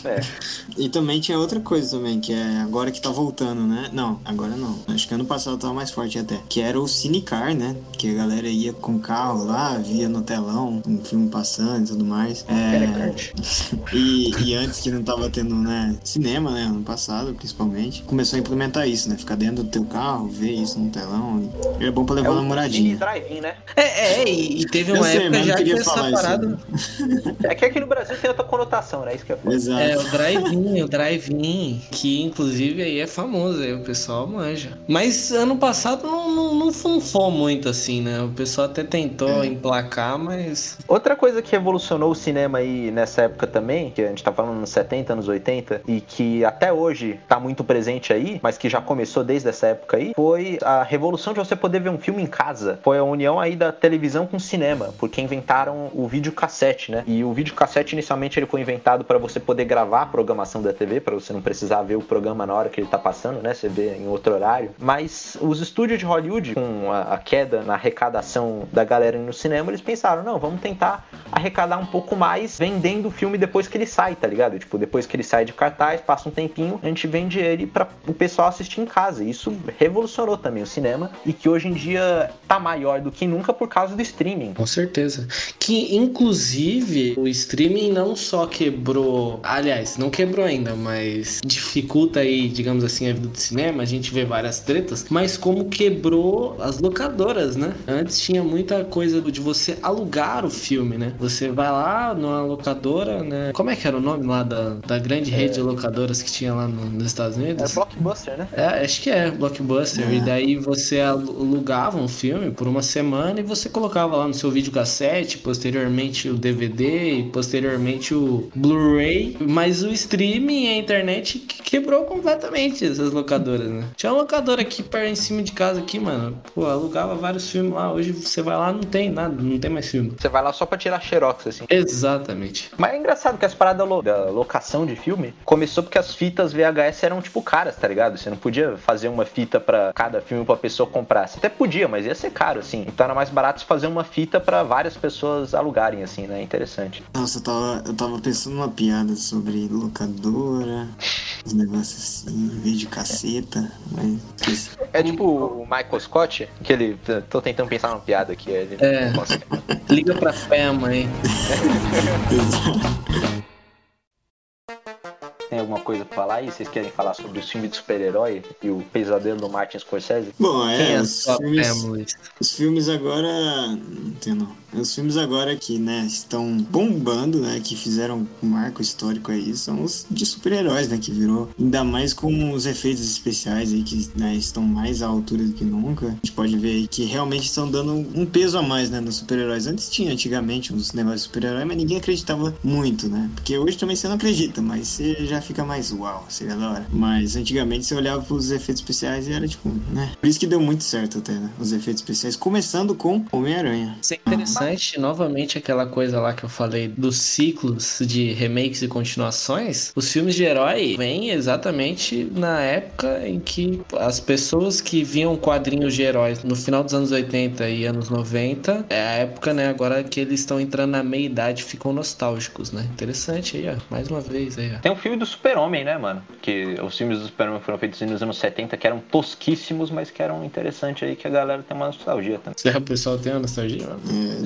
É. E também tinha outra coisa também, que é agora que tá voltando, né? Não, agora não. Acho que ano passado tava mais forte até. Que era o Cinecar, né? Que a galera ia com carro lá, via no telão, um filme passando e tudo mais. É... e, e antes que não tava tendo, né, cinema, né? Ano passado, principalmente. Começou a implementar isso, né? Ficar dentro do teu carro, ver isso no telão. E é bom pra levar é uma namoradinha. drive né? É, é, e teve uma eu época sei, já que essa parada. é que aqui no Brasil tem outra conotação, né? Isso que é Exato. É, o drive-in, o drive-in, que inclusive aí é famoso, aí o pessoal manja. Mas ano passado não, não, não funfou muito assim, né? O pessoal até tentou é. emplacar, mas. Outra coisa que revolucionou o cinema aí nessa época também, que a gente tá falando nos 70, anos 80, e que até hoje tá muito presente aí, mas que já começou desde essa época aí, foi a revolução de você poder ver um filme em casa. Foi a união aí da televisão com o cinema, porque inventaram o videocassete, né? E o videocassete inicialmente ele foi inventado para você poder gravar a programação da TV, para você não precisar ver o programa na hora que ele tá passando, né? Você vê em outro horário. Mas os estúdios de Hollywood, com a, a queda na arrecadação da galera no cinema, eles pensaram, não, vamos tentar arrecadar um pouco mais vendendo o filme depois que ele sai, tá ligado? Tipo, depois que ele sai de cartaz, passa um tempinho, a gente vende ele para o pessoal assistir em casa. Isso revolucionou também o cinema e que hoje em dia tá maior do que nunca por causa do streaming. Com certeza. Que inclusive o streaming não só quebrou, aliás, não quebrou ainda, mas dificulta aí, digamos assim, a vida do cinema, a gente vê várias tretas, mas como quebrou as locadoras, né? Antes tinha muita coisa de você alugar o filme, né? Você vai lá numa locadora, né? Como é que era o nome lá da, da grande rede de locadoras que tinha lá no, nos Estados Unidos? É Blockbuster, né? É, acho que é, Blockbuster. É. E daí você alugava um filme por uma semana e você colocava lá no seu videocassete, posteriormente o DVD e posteriormente o Blu-ray. Mas o streaming e a internet quebrou completamente essas locadoras, né? Tinha uma locadora aqui perto em cima de casa aqui, mano. Pô, alugava vários filmes lá. Hoje você vai lá, não tem nada, não tem mais filme. Você vai lá só pra tirar xerox, assim. Exatamente. Mas é engraçado que as paradas da locação de filme começou porque as fitas VHS eram tipo caras, tá ligado? Você não podia fazer uma fita para cada filme pra pessoa comprar. Você até podia, mas ia ser caro, assim. Então era mais barato fazer uma fita para várias pessoas alugarem, assim, né? Interessante. Nossa, eu tava, eu tava pensando numa piada sobre locadora, os negócios assim, vídeo caceta, mas. É tipo o Michael Scott, que ele. Tô tentando pensar numa piada aqui. Ele é. Liga pra fé, mãe. Tem alguma coisa pra falar aí? Vocês querem falar sobre o filme de super-herói e o pesadelo do Martin Scorsese? Bom, é, é os, filmes, os filmes agora. Não entendo. Os filmes agora que, né, estão bombando, né, que fizeram um marco histórico aí, são os de super-heróis, né, que virou, ainda mais com os efeitos especiais aí que, né, estão mais à altura do que nunca. A gente pode ver aí que realmente estão dando um peso a mais, né, nos super-heróis. Antes tinha, antigamente, uns negócios de super-herói, mas ninguém acreditava muito, né, porque hoje também você não acredita, mas você já fica mais uau, seria da hora. Mas antigamente você olhava pros efeitos especiais e era tipo, né, por isso que deu muito certo até, né, os efeitos especiais, começando com Homem-Aranha. Isso é interessante interessante, novamente, aquela coisa lá que eu falei dos ciclos de remakes e continuações. Os filmes de herói vêm exatamente na época em que as pessoas que viam quadrinhos de heróis no final dos anos 80 e anos 90, é a época, né, agora que eles estão entrando na meia idade ficam nostálgicos, né? Interessante aí, ó. Mais uma vez aí, ó. Tem um filme do Super-Homem, né, mano? Que os filmes do Super-Homem foram feitos nos anos 70 que eram tosquíssimos, mas que eram interessantes aí, que a galera tem uma nostalgia também. Será o pessoal tem uma nostalgia, mano?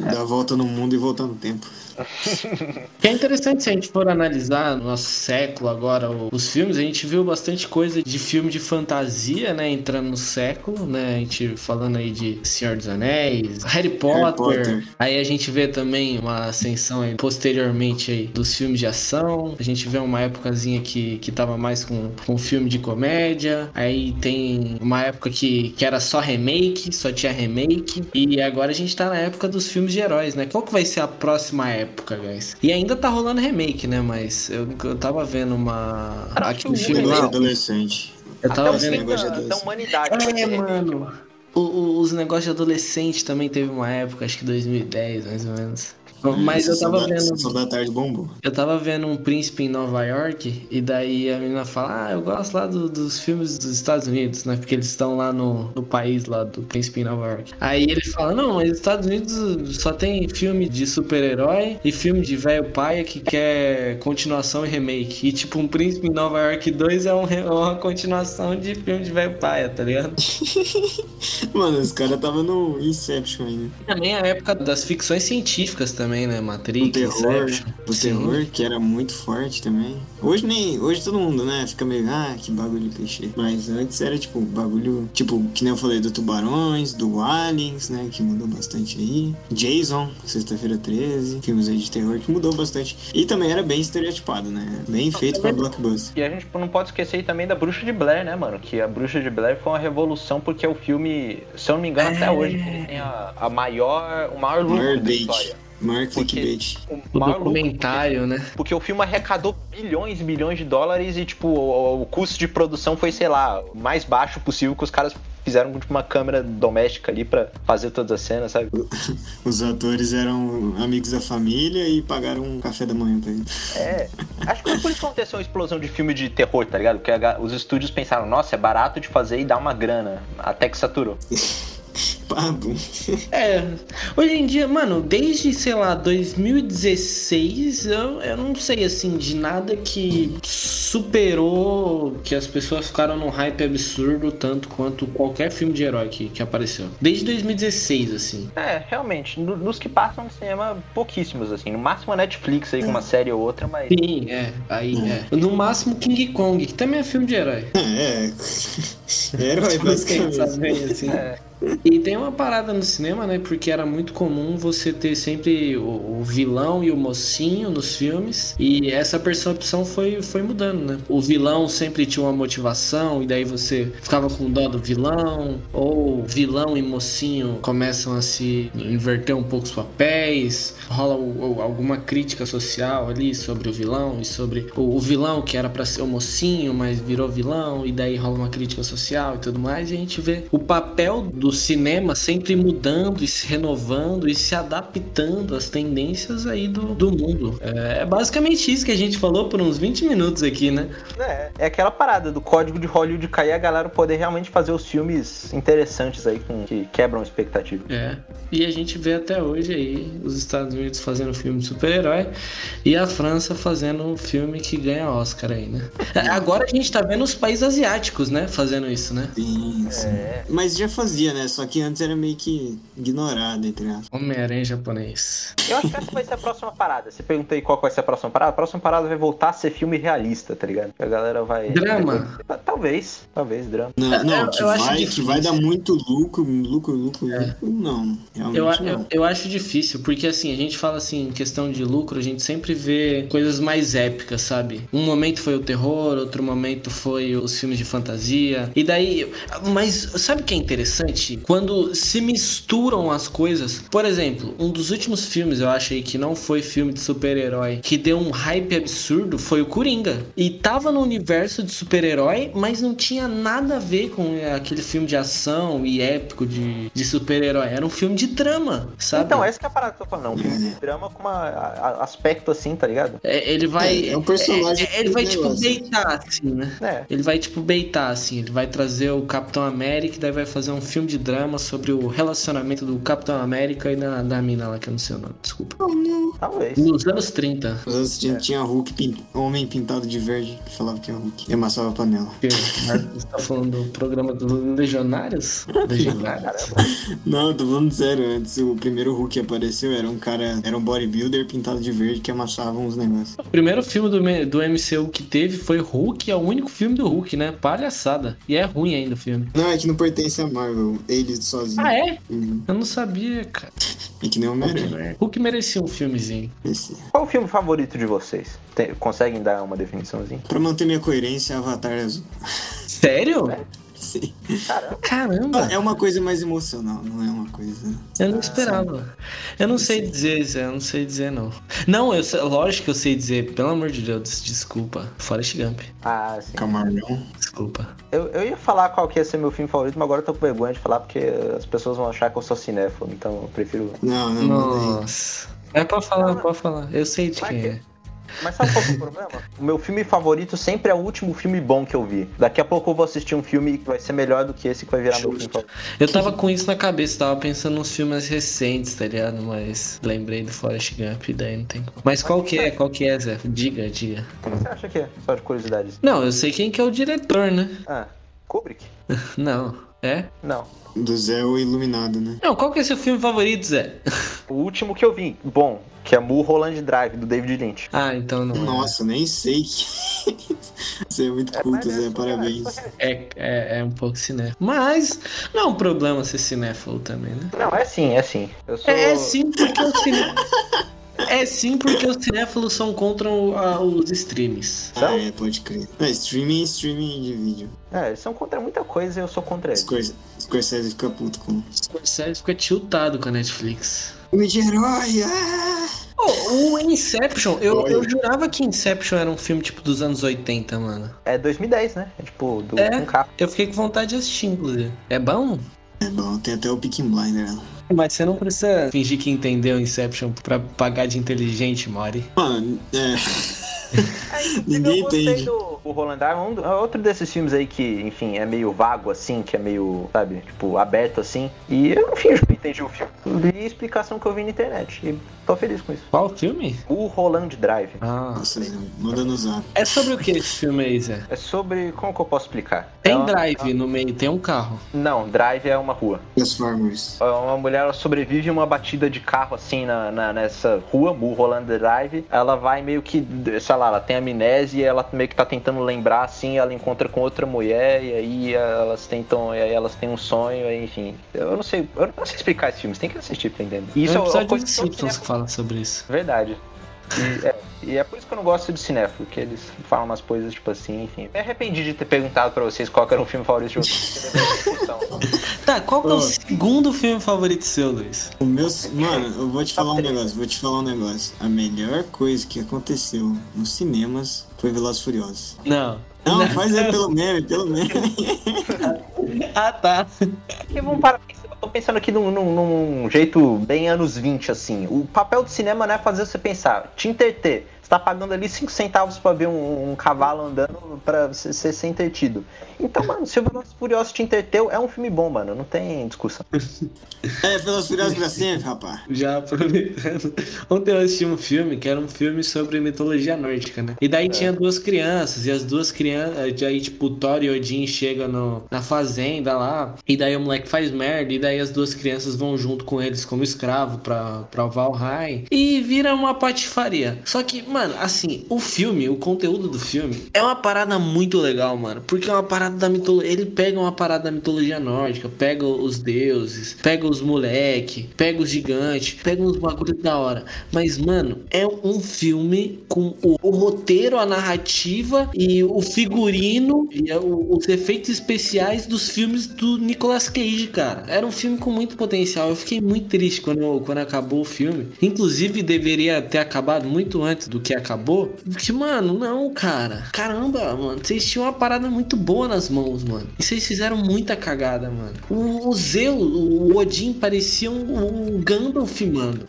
É, dar a volta no mundo e voltar no tempo. que é interessante se a gente for analisar no nosso século agora os filmes, a gente viu bastante coisa de filme de fantasia, né, entrando no século, né, a gente falando aí de Senhor dos Anéis, Harry Potter, Harry Potter. aí a gente vê também uma ascensão aí, posteriormente aí dos filmes de ação, a gente vê uma épocazinha que, que tava mais com, com filme de comédia, aí tem uma época que, que era só remake, só tinha remake, e agora a gente tá na época dos filmes de heróis, né, qual que vai ser a próxima época? guys. E ainda tá rolando remake, né? Mas eu, eu tava vendo uma. Aquele filme lá. adolescente. Eu tava Até vendo. Da, da humanidade. É, mano. O, o, os negócios de adolescente também teve uma época, acho que 2010, mais ou menos. Mas eu tava vendo. Sessão da tarde bombou. Eu tava vendo um príncipe em Nova York, e daí a menina fala: Ah, eu gosto lá do- dos filmes dos Estados Unidos, né? Porque eles estão lá no, no país lá do príncipe em Nova York. Aí ele fala: Não, mas os Estados Unidos só tem filme de super-herói e filme de velho paia que quer continuação e remake. E tipo, um príncipe em Nova York 2 é um re- uma continuação de filme de velho paia, tá ligado? Mano, os caras tava no Inception ainda. Também a época das ficções científicas também, né? O Matrix, terror, Inception. o Sim. terror, que era muito forte também. Hoje nem. Hoje todo mundo, né? Fica meio, ah, que bagulho clichê. Mas antes era tipo bagulho, tipo, que nem eu falei do Tubarões, do Aliens, né? Que mudou bastante aí. Jason, sexta-feira 13, filmes aí de terror que mudou bastante. E também era bem estereotipado, né? Bem feito pra blockbuster. E a gente não pode esquecer aí também da Bruxa de Blair, né, mano? Que a Bruxa de Blair foi uma revolução porque é o filme, se eu não me engano, até É. hoje, ele tem a, a maior, o maior lucro da história. Porque- clickbait. O documentário, né? Porque o filme arrecadou bilhões e bilhões de dólares e, tipo, o, o custo de produção foi, sei lá, o mais baixo possível que os caras fizeram com tipo, uma câmera doméstica ali pra fazer todas as cenas, sabe? Os atores eram amigos da família e pagaram um café da manhã pra ele. É. Acho que foi por isso que aconteceu uma explosão de filme de terror, tá ligado? Porque os estúdios pensaram, nossa, é barato de fazer e dá uma grana. Até que saturou. Papo. É, hoje em dia, mano, desde, sei lá, 2016, eu, eu não sei, assim, de nada que superou, que as pessoas ficaram num hype absurdo tanto quanto qualquer filme de herói que, que apareceu. Desde 2016, assim. É, realmente. no- Nos que passam no cinema, pouquíssimos, assim. No máximo a Netflix aí com uma série ou outra, mas. Sim, é, aí é. No máximo King Kong, que também é filme de herói. É, é herói, basicamente. Bem, assim. É. E tem uma parada no cinema, né? Porque era muito comum você ter sempre o, o vilão e o mocinho nos filmes. E essa percepção foi, foi mudando, né? O vilão sempre tinha uma motivação, e daí você ficava com dó do vilão. Ou vilão e mocinho começam a se inverter um pouco os papéis. Rola o- o- alguma crítica social ali sobre o vilão e sobre o, vilão que era pra ser o mocinho, mas virou vilão. E daí rola uma crítica social e tudo mais. E a gente vê o papel do cinema sempre mudando e se renovando e se adaptando às tendências aí do, do mundo. É, é basicamente isso que a gente falou por uns 20 minutos aqui, né? É, é aquela parada do código de Hollywood cair e a galera poder realmente fazer os filmes interessantes aí com, que quebram expectativa. É. E a gente vê até hoje aí os Estados Unidos fazendo filme de super-herói e a França fazendo um filme que ganha Oscar aí, né? Agora a gente tá vendo os países asiáticos, né? Fazendo isso, né? Sim, sim. Mas já fazia, né? Só que antes era meio que ignorado, entre aspas. Homem-Aranha japonês. Eu acho que essa vai ser a próxima parada. Você perguntou aí qual vai ser a próxima parada. A próxima parada vai voltar a ser filme realista, tá ligado? A galera vai. Drama. depois- Talvez, talvez, drama. Não, não eu- que, eu acho vai, que vai dar muito lucro, lucro, lucro, lucro. Não, realmente Eu, não. eu, eu acho difícil, porque assim, a gente fala assim, em questão de lucro, a gente sempre vê coisas mais épicas, sabe? Um momento foi o terror, outro momento foi os filmes de fantasia. E daí. Mas sabe o que é interessante? Quando se misturam as coisas. Por exemplo, um dos últimos filmes eu achei que não foi filme de super-herói, que deu um hype absurdo, foi o Coringa. E tava no universo de super-herói, mas não tinha nada a ver com aquele filme de ação e épico de, de super-herói. Era um filme de drama, sabe? Então, essa que é a parada que eu tô falando. Um filme de drama com um aspecto assim, tá ligado? É, ele vai. É, é um personagem é- ele vai, tipo, beitar, assim, né? É. Ele vai, tipo, beitar, assim. Ele vai trazer o Capitão América e daí vai fazer um filme de drama sobre o relacionamento do Capitão América e da, da mina lá, que eu não sei o nome, desculpa. Talvez. Nos anos 30. Os outros tinha, tinha Hulk, pin- homem pintado de verde, que falava que é Hulk. E amassava a panela. Você tá falando do programa do Legionários? Legionários? Não, tô falando sério. Antes o primeiro Hulk que apareceu era um cara, era um bodybuilder pintado de verde que amassava uns negócios. O primeiro filme do, do MCU que teve foi Hulk, é o único filme do Hulk, né? Palhaçada. E é ruim ainda o filme. Não, é que não pertence a Marvel, ele sozinho. Ah, é? Uhum. Eu não sabia, cara. É que nem o Homem-Aranha. Hulk merecia um filmezinho. Esse. Qual o filme favorito de vocês? Tem- conseguem dar uma definiçãozinha? Pra manter minha coerência, Avatar é azul. Sério? Sim. Caramba. Caramba! É uma coisa mais emocional, não é uma coisa. Eu não esperava. Eu não sei dizer, Zé, eu não sei dizer, não. Não, eu sei- lógico que eu sei dizer, pelo amor de Deus, desculpa. Forrest Gump, Ah, sim. Camarão. desculpa. Eu, eu ia falar qual que ia ser meu filme favorito, mas agora eu tô com vergonha de falar porque as pessoas vão achar que eu sou cinéfilo, então eu prefiro. Não, não, não. Nossa. É pra falar, pode falar. Eu sei de quem que- é. Mas sabe qual é o problema? O meu filme favorito sempre é o último filme bom que eu vi. Daqui a pouco eu vou assistir um filme que vai ser melhor do que esse que vai virar meu filme Justo. favorito. Eu tava com isso na cabeça, tava pensando nos filmes recentes, tá ligado? Mas lembrei do Forrest Gump e daí não tem como. Mas qual que é? Qual que é, Zé? Diga, diga. O que você acha que é? Só de curiosidade. Não, eu sei quem que é o diretor, né? Ah, Kubrick? Não. É? Não. Do Zé o Iluminado, né? Não, qual que é seu filme favorito, Zé? O último que eu vi, bom, que é Mulholland Drive, do David Lynch. Ah, então não é. Nossa, nem sei que. Você é muito culto, mas Zé. é- Parabéns. É, é, é um pouco cinéfilo. Mas não é um problema ser cinéfilo também, né? Não, é sim, é sim. Eu sou... É, é sim porque os ciné... É sim porque os cinéfilos são contra o- a- os streams. Ah, é, pode crer. É, streaming, streaming de vídeo. É, eles são contra muita coisa e eu sou contra eles. Scorsese, Scorsese fica puto com. Scorsese fica tiltado com a Netflix. Filme de herói! Ah! Oh, o Inception, eu, eu jurava que Inception era um filme tipo dos anos 80, mano. É 2010, né? É tipo, do, É. carro. Eu fiquei com vontade de assistir, inclusive. É bom? É bom, tem até o Picking Blinder lá. Mas você não precisa fingir que entendeu Inception pra pagar de inteligente, Mori. Mano, é. Ninguém entende. do o Roland Drive, um, do- é outro desses filmes aí que, enfim, é meio vago assim, que é meio, sabe, tipo, aberto assim. E eu não finjo que entendi o filme. Li a explicação que eu vi na internet. E tô feliz com isso. Qual filme? O Roland Drive. Ah. Nossa, manda no zap. É sobre o que esse filme aí, Zé? É sobre. Como que eu posso explicar? Tem É uma- drive no meio, tem um carro. Não, Drive é uma rua. Transformers. É Uma mulher ela sobrevive a uma batida de carro assim na, na- nessa rua, Mulholland Drive. Ela vai meio que, sei lá, ela tem amnésia e ela meio que tá tentando lembrar assim. Ela encontra com outra mulher e aí elas tentam, e aí elas têm um sonho, enfim. Eu não sei, eu não sei explicar esse filme, você tem que assistir pra entender. E Isso é um uma episódio dos Simpsons que fala sobre isso. Verdade. E é, e é por isso que eu não gosto de cinéfilo, que eles falam umas coisas tipo assim, enfim. Me arrependi de ter perguntado pra vocês qual que era o filme favorito de vocês. Tá, qual que é o segundo filme favorito seu, Luiz? O meu. Mano, eu vou te falar um negócio, vou te falar um negócio. A melhor coisa que aconteceu nos cinemas foi Velozes e Furiosos. Não. Não, faz aí pelo meme, pelo meme. Ah, tá. Porque vamos parar. Eu tô pensando aqui num, num- num jeito bem anos 20, assim. O papel do cinema não é fazer você pensar, te entreter. Tá pagando ali 5 centavos pra ver um, um cavalo andando pra você, você ser entretido. Então, mano, se o Velozes Furiosos te entreteu, é um filme bom, mano. Não tem discussão. É, Velozes Furiosos pra sempre, rapaz. Já aproveitando. Ontem eu assisti um filme que era um filme sobre mitologia nórdica, né? E daí tinha duas crianças, e as duas crianças. Aí, tipo, o Thor e Odin chegam no, na fazenda lá. E daí o moleque faz merda. E daí as duas crianças vão junto com eles como escravo pra, pra Valheim. E vira uma patifaria. Só que, mano, assim, o filme, o conteúdo do filme é uma parada muito legal, mano. Porque é uma parada da mitologia. Ele pega uma parada da mitologia nórdica, pega os deuses, pega os moleque, pega os gigantes, pega uns bagulho da hora. Mas, mano, é um filme com o, o roteiro, a narrativa e o figurino e o- os efeitos especiais dos filmes do Nicolas Cage, cara. Era um filme com muito potencial. Eu fiquei muito triste quando, quando acabou o filme. Inclusive, deveria ter acabado muito antes do que acabou. Porque, mano, não, cara. Caramba, mano. Vocês tinham uma parada muito boa nas mãos, mano. E vocês fizeram muita cagada, mano. O, o Zeus, o Odin parecia um, um Gandalf, mano.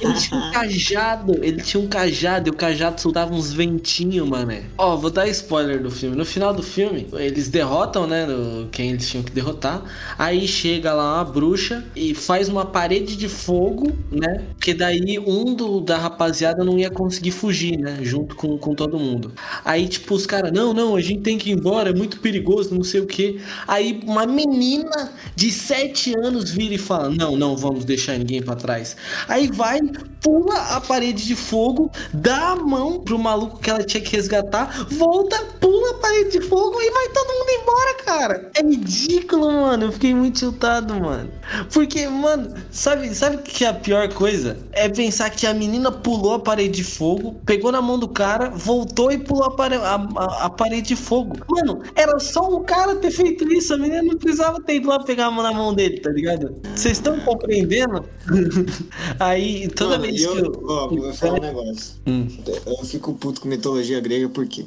Ele tinha um cajado. Ele tinha um cajado e o cajado soltava uns ventinhos, mané. Ó, vou dar spoiler do filme. No final do filme, eles derrotam, né? quem eles tinham que derrotar. Aí chega lá uma bruxa e faz uma parede de fogo, né? Porque daí um do, da rapaziada não ia conseguir fugir, né? Junto com, com todo mundo. Aí, tipo, os caras, não, não, a gente tem que ir embora, é muito perigoso, não sei o que. Aí uma menina de 7 anos vira e fala: Não, não vamos deixar ninguém pra trás. Aí vai, pula a parede de fogo, dá a mão pro maluco que ela tinha que resgatar, volta, pula a parede de fogo e vai todo mundo embora, cara. É ridículo, mano. Eu fiquei muito tiltado, mano. Porque, mano, sabe, sabe que é a pior coisa? É pensar que a menina pulou a parede de fogo, pegou na mão do cara, voltou e pulou a, pare- a- a- a parede de fogo. Mano, era só o cara ter feito isso. A menina não precisava ter ido lá pegar a mão na mão dele, tá ligado? Vocês estão compreendendo? Aí, toda Mano, vez eu, que eu. ó, vou falar um negócio. Hum. Eu fico puto com mitologia grega porque.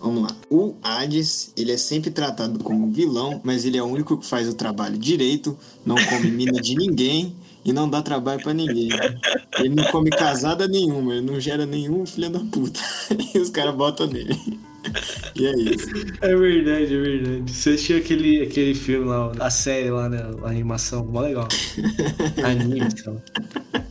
Vamos lá. O Hades, ele é sempre tratado como vilão, mas ele é o único que faz o trabalho direito, não come mina de ninguém e não dá trabalho para ninguém. Ele não come casada nenhuma, ele não gera nenhum filho da puta. E os caras botam nele. E é isso. É verdade, é verdade. Você assistiu aquele, aquele filme lá, a série lá, né? A animação, mó legal. Anime, lá.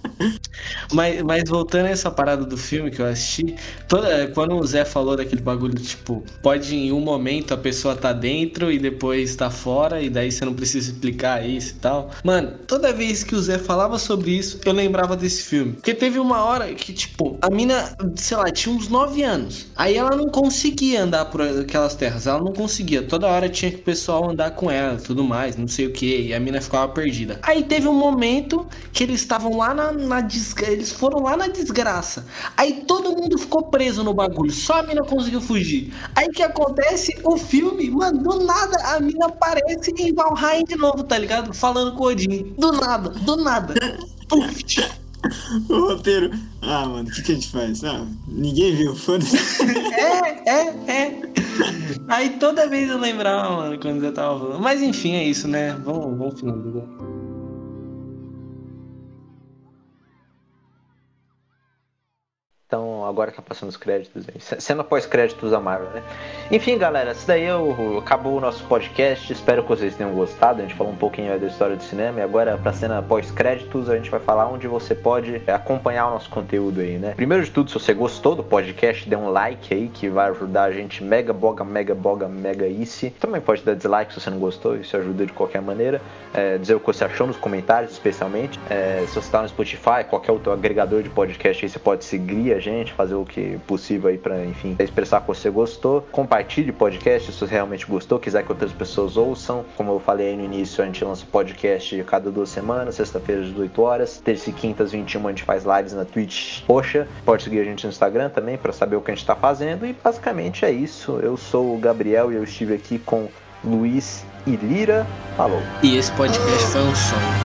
Mas, mas voltando a essa parada do filme que eu assisti, toda, quando o Zé falou daquele bagulho, tipo, pode em um momento a pessoa tá dentro e depois tá fora, e daí você não precisa explicar isso e tal. Mano, toda vez que o Zé falava sobre isso, eu lembrava desse filme. Porque teve uma hora que, tipo, a mina, sei lá, tinha uns 9 anos. Aí ela não conseguia andar por aquelas terras, ela não conseguia. Toda hora tinha que o pessoal andar com ela tudo mais, não sei o que, e a mina ficava perdida. Aí teve um momento que eles estavam lá na, na desgraça, eles foram lá na desgraça. Aí todo mundo ficou preso no bagulho, só a mina conseguiu fugir. Aí o que acontece? O filme, mano, do nada a mina aparece em Valheim de novo, tá ligado? Falando com o Odin. Do nada, do nada. Puf. O roteiro. Ah, mano, o que, que a gente faz? Ah, ninguém viu, foda-se. É, é, é. Aí toda vez eu lembrava, mano, quando eu tava falando. Mas enfim, é isso, né? Vamos, vamos finalizar. Agora tá passando os créditos aí. Cena pós-créditos da Marvel, né? Enfim, galera, isso daí eu, acabou o nosso podcast. Espero que vocês tenham gostado. A gente falou um pouquinho da história do cinema e agora pra cena pós-créditos a gente vai falar onde você pode acompanhar o nosso conteúdo aí, né? Primeiro de tudo, se você gostou do podcast, dê um like aí que vai ajudar a gente mega boga, mega boga, mega isso. Também pode dar dislike se você não gostou, isso ajuda de qualquer maneira. É, dizer o que você achou nos comentários, especialmente. É, se você tá no Spotify, qualquer outro agregador de podcast aí, você pode seguir a gente, fazer o que possível aí para, enfim, expressar que você gostou. Compartilhe podcast se você realmente gostou, quiser que outras pessoas ouçam. Como eu falei aí no início, a gente lança podcast cada duas semanas, sexta-feira às 18 horas, terça e quinta às 21 a gente faz lives na Twitch. Poxa, pode seguir a gente no Instagram também para saber o que a gente tá fazendo e basicamente é isso. Eu sou o Gabriel e eu estive aqui com Luiz e Lira. Falou. E esse podcast foi um sonho.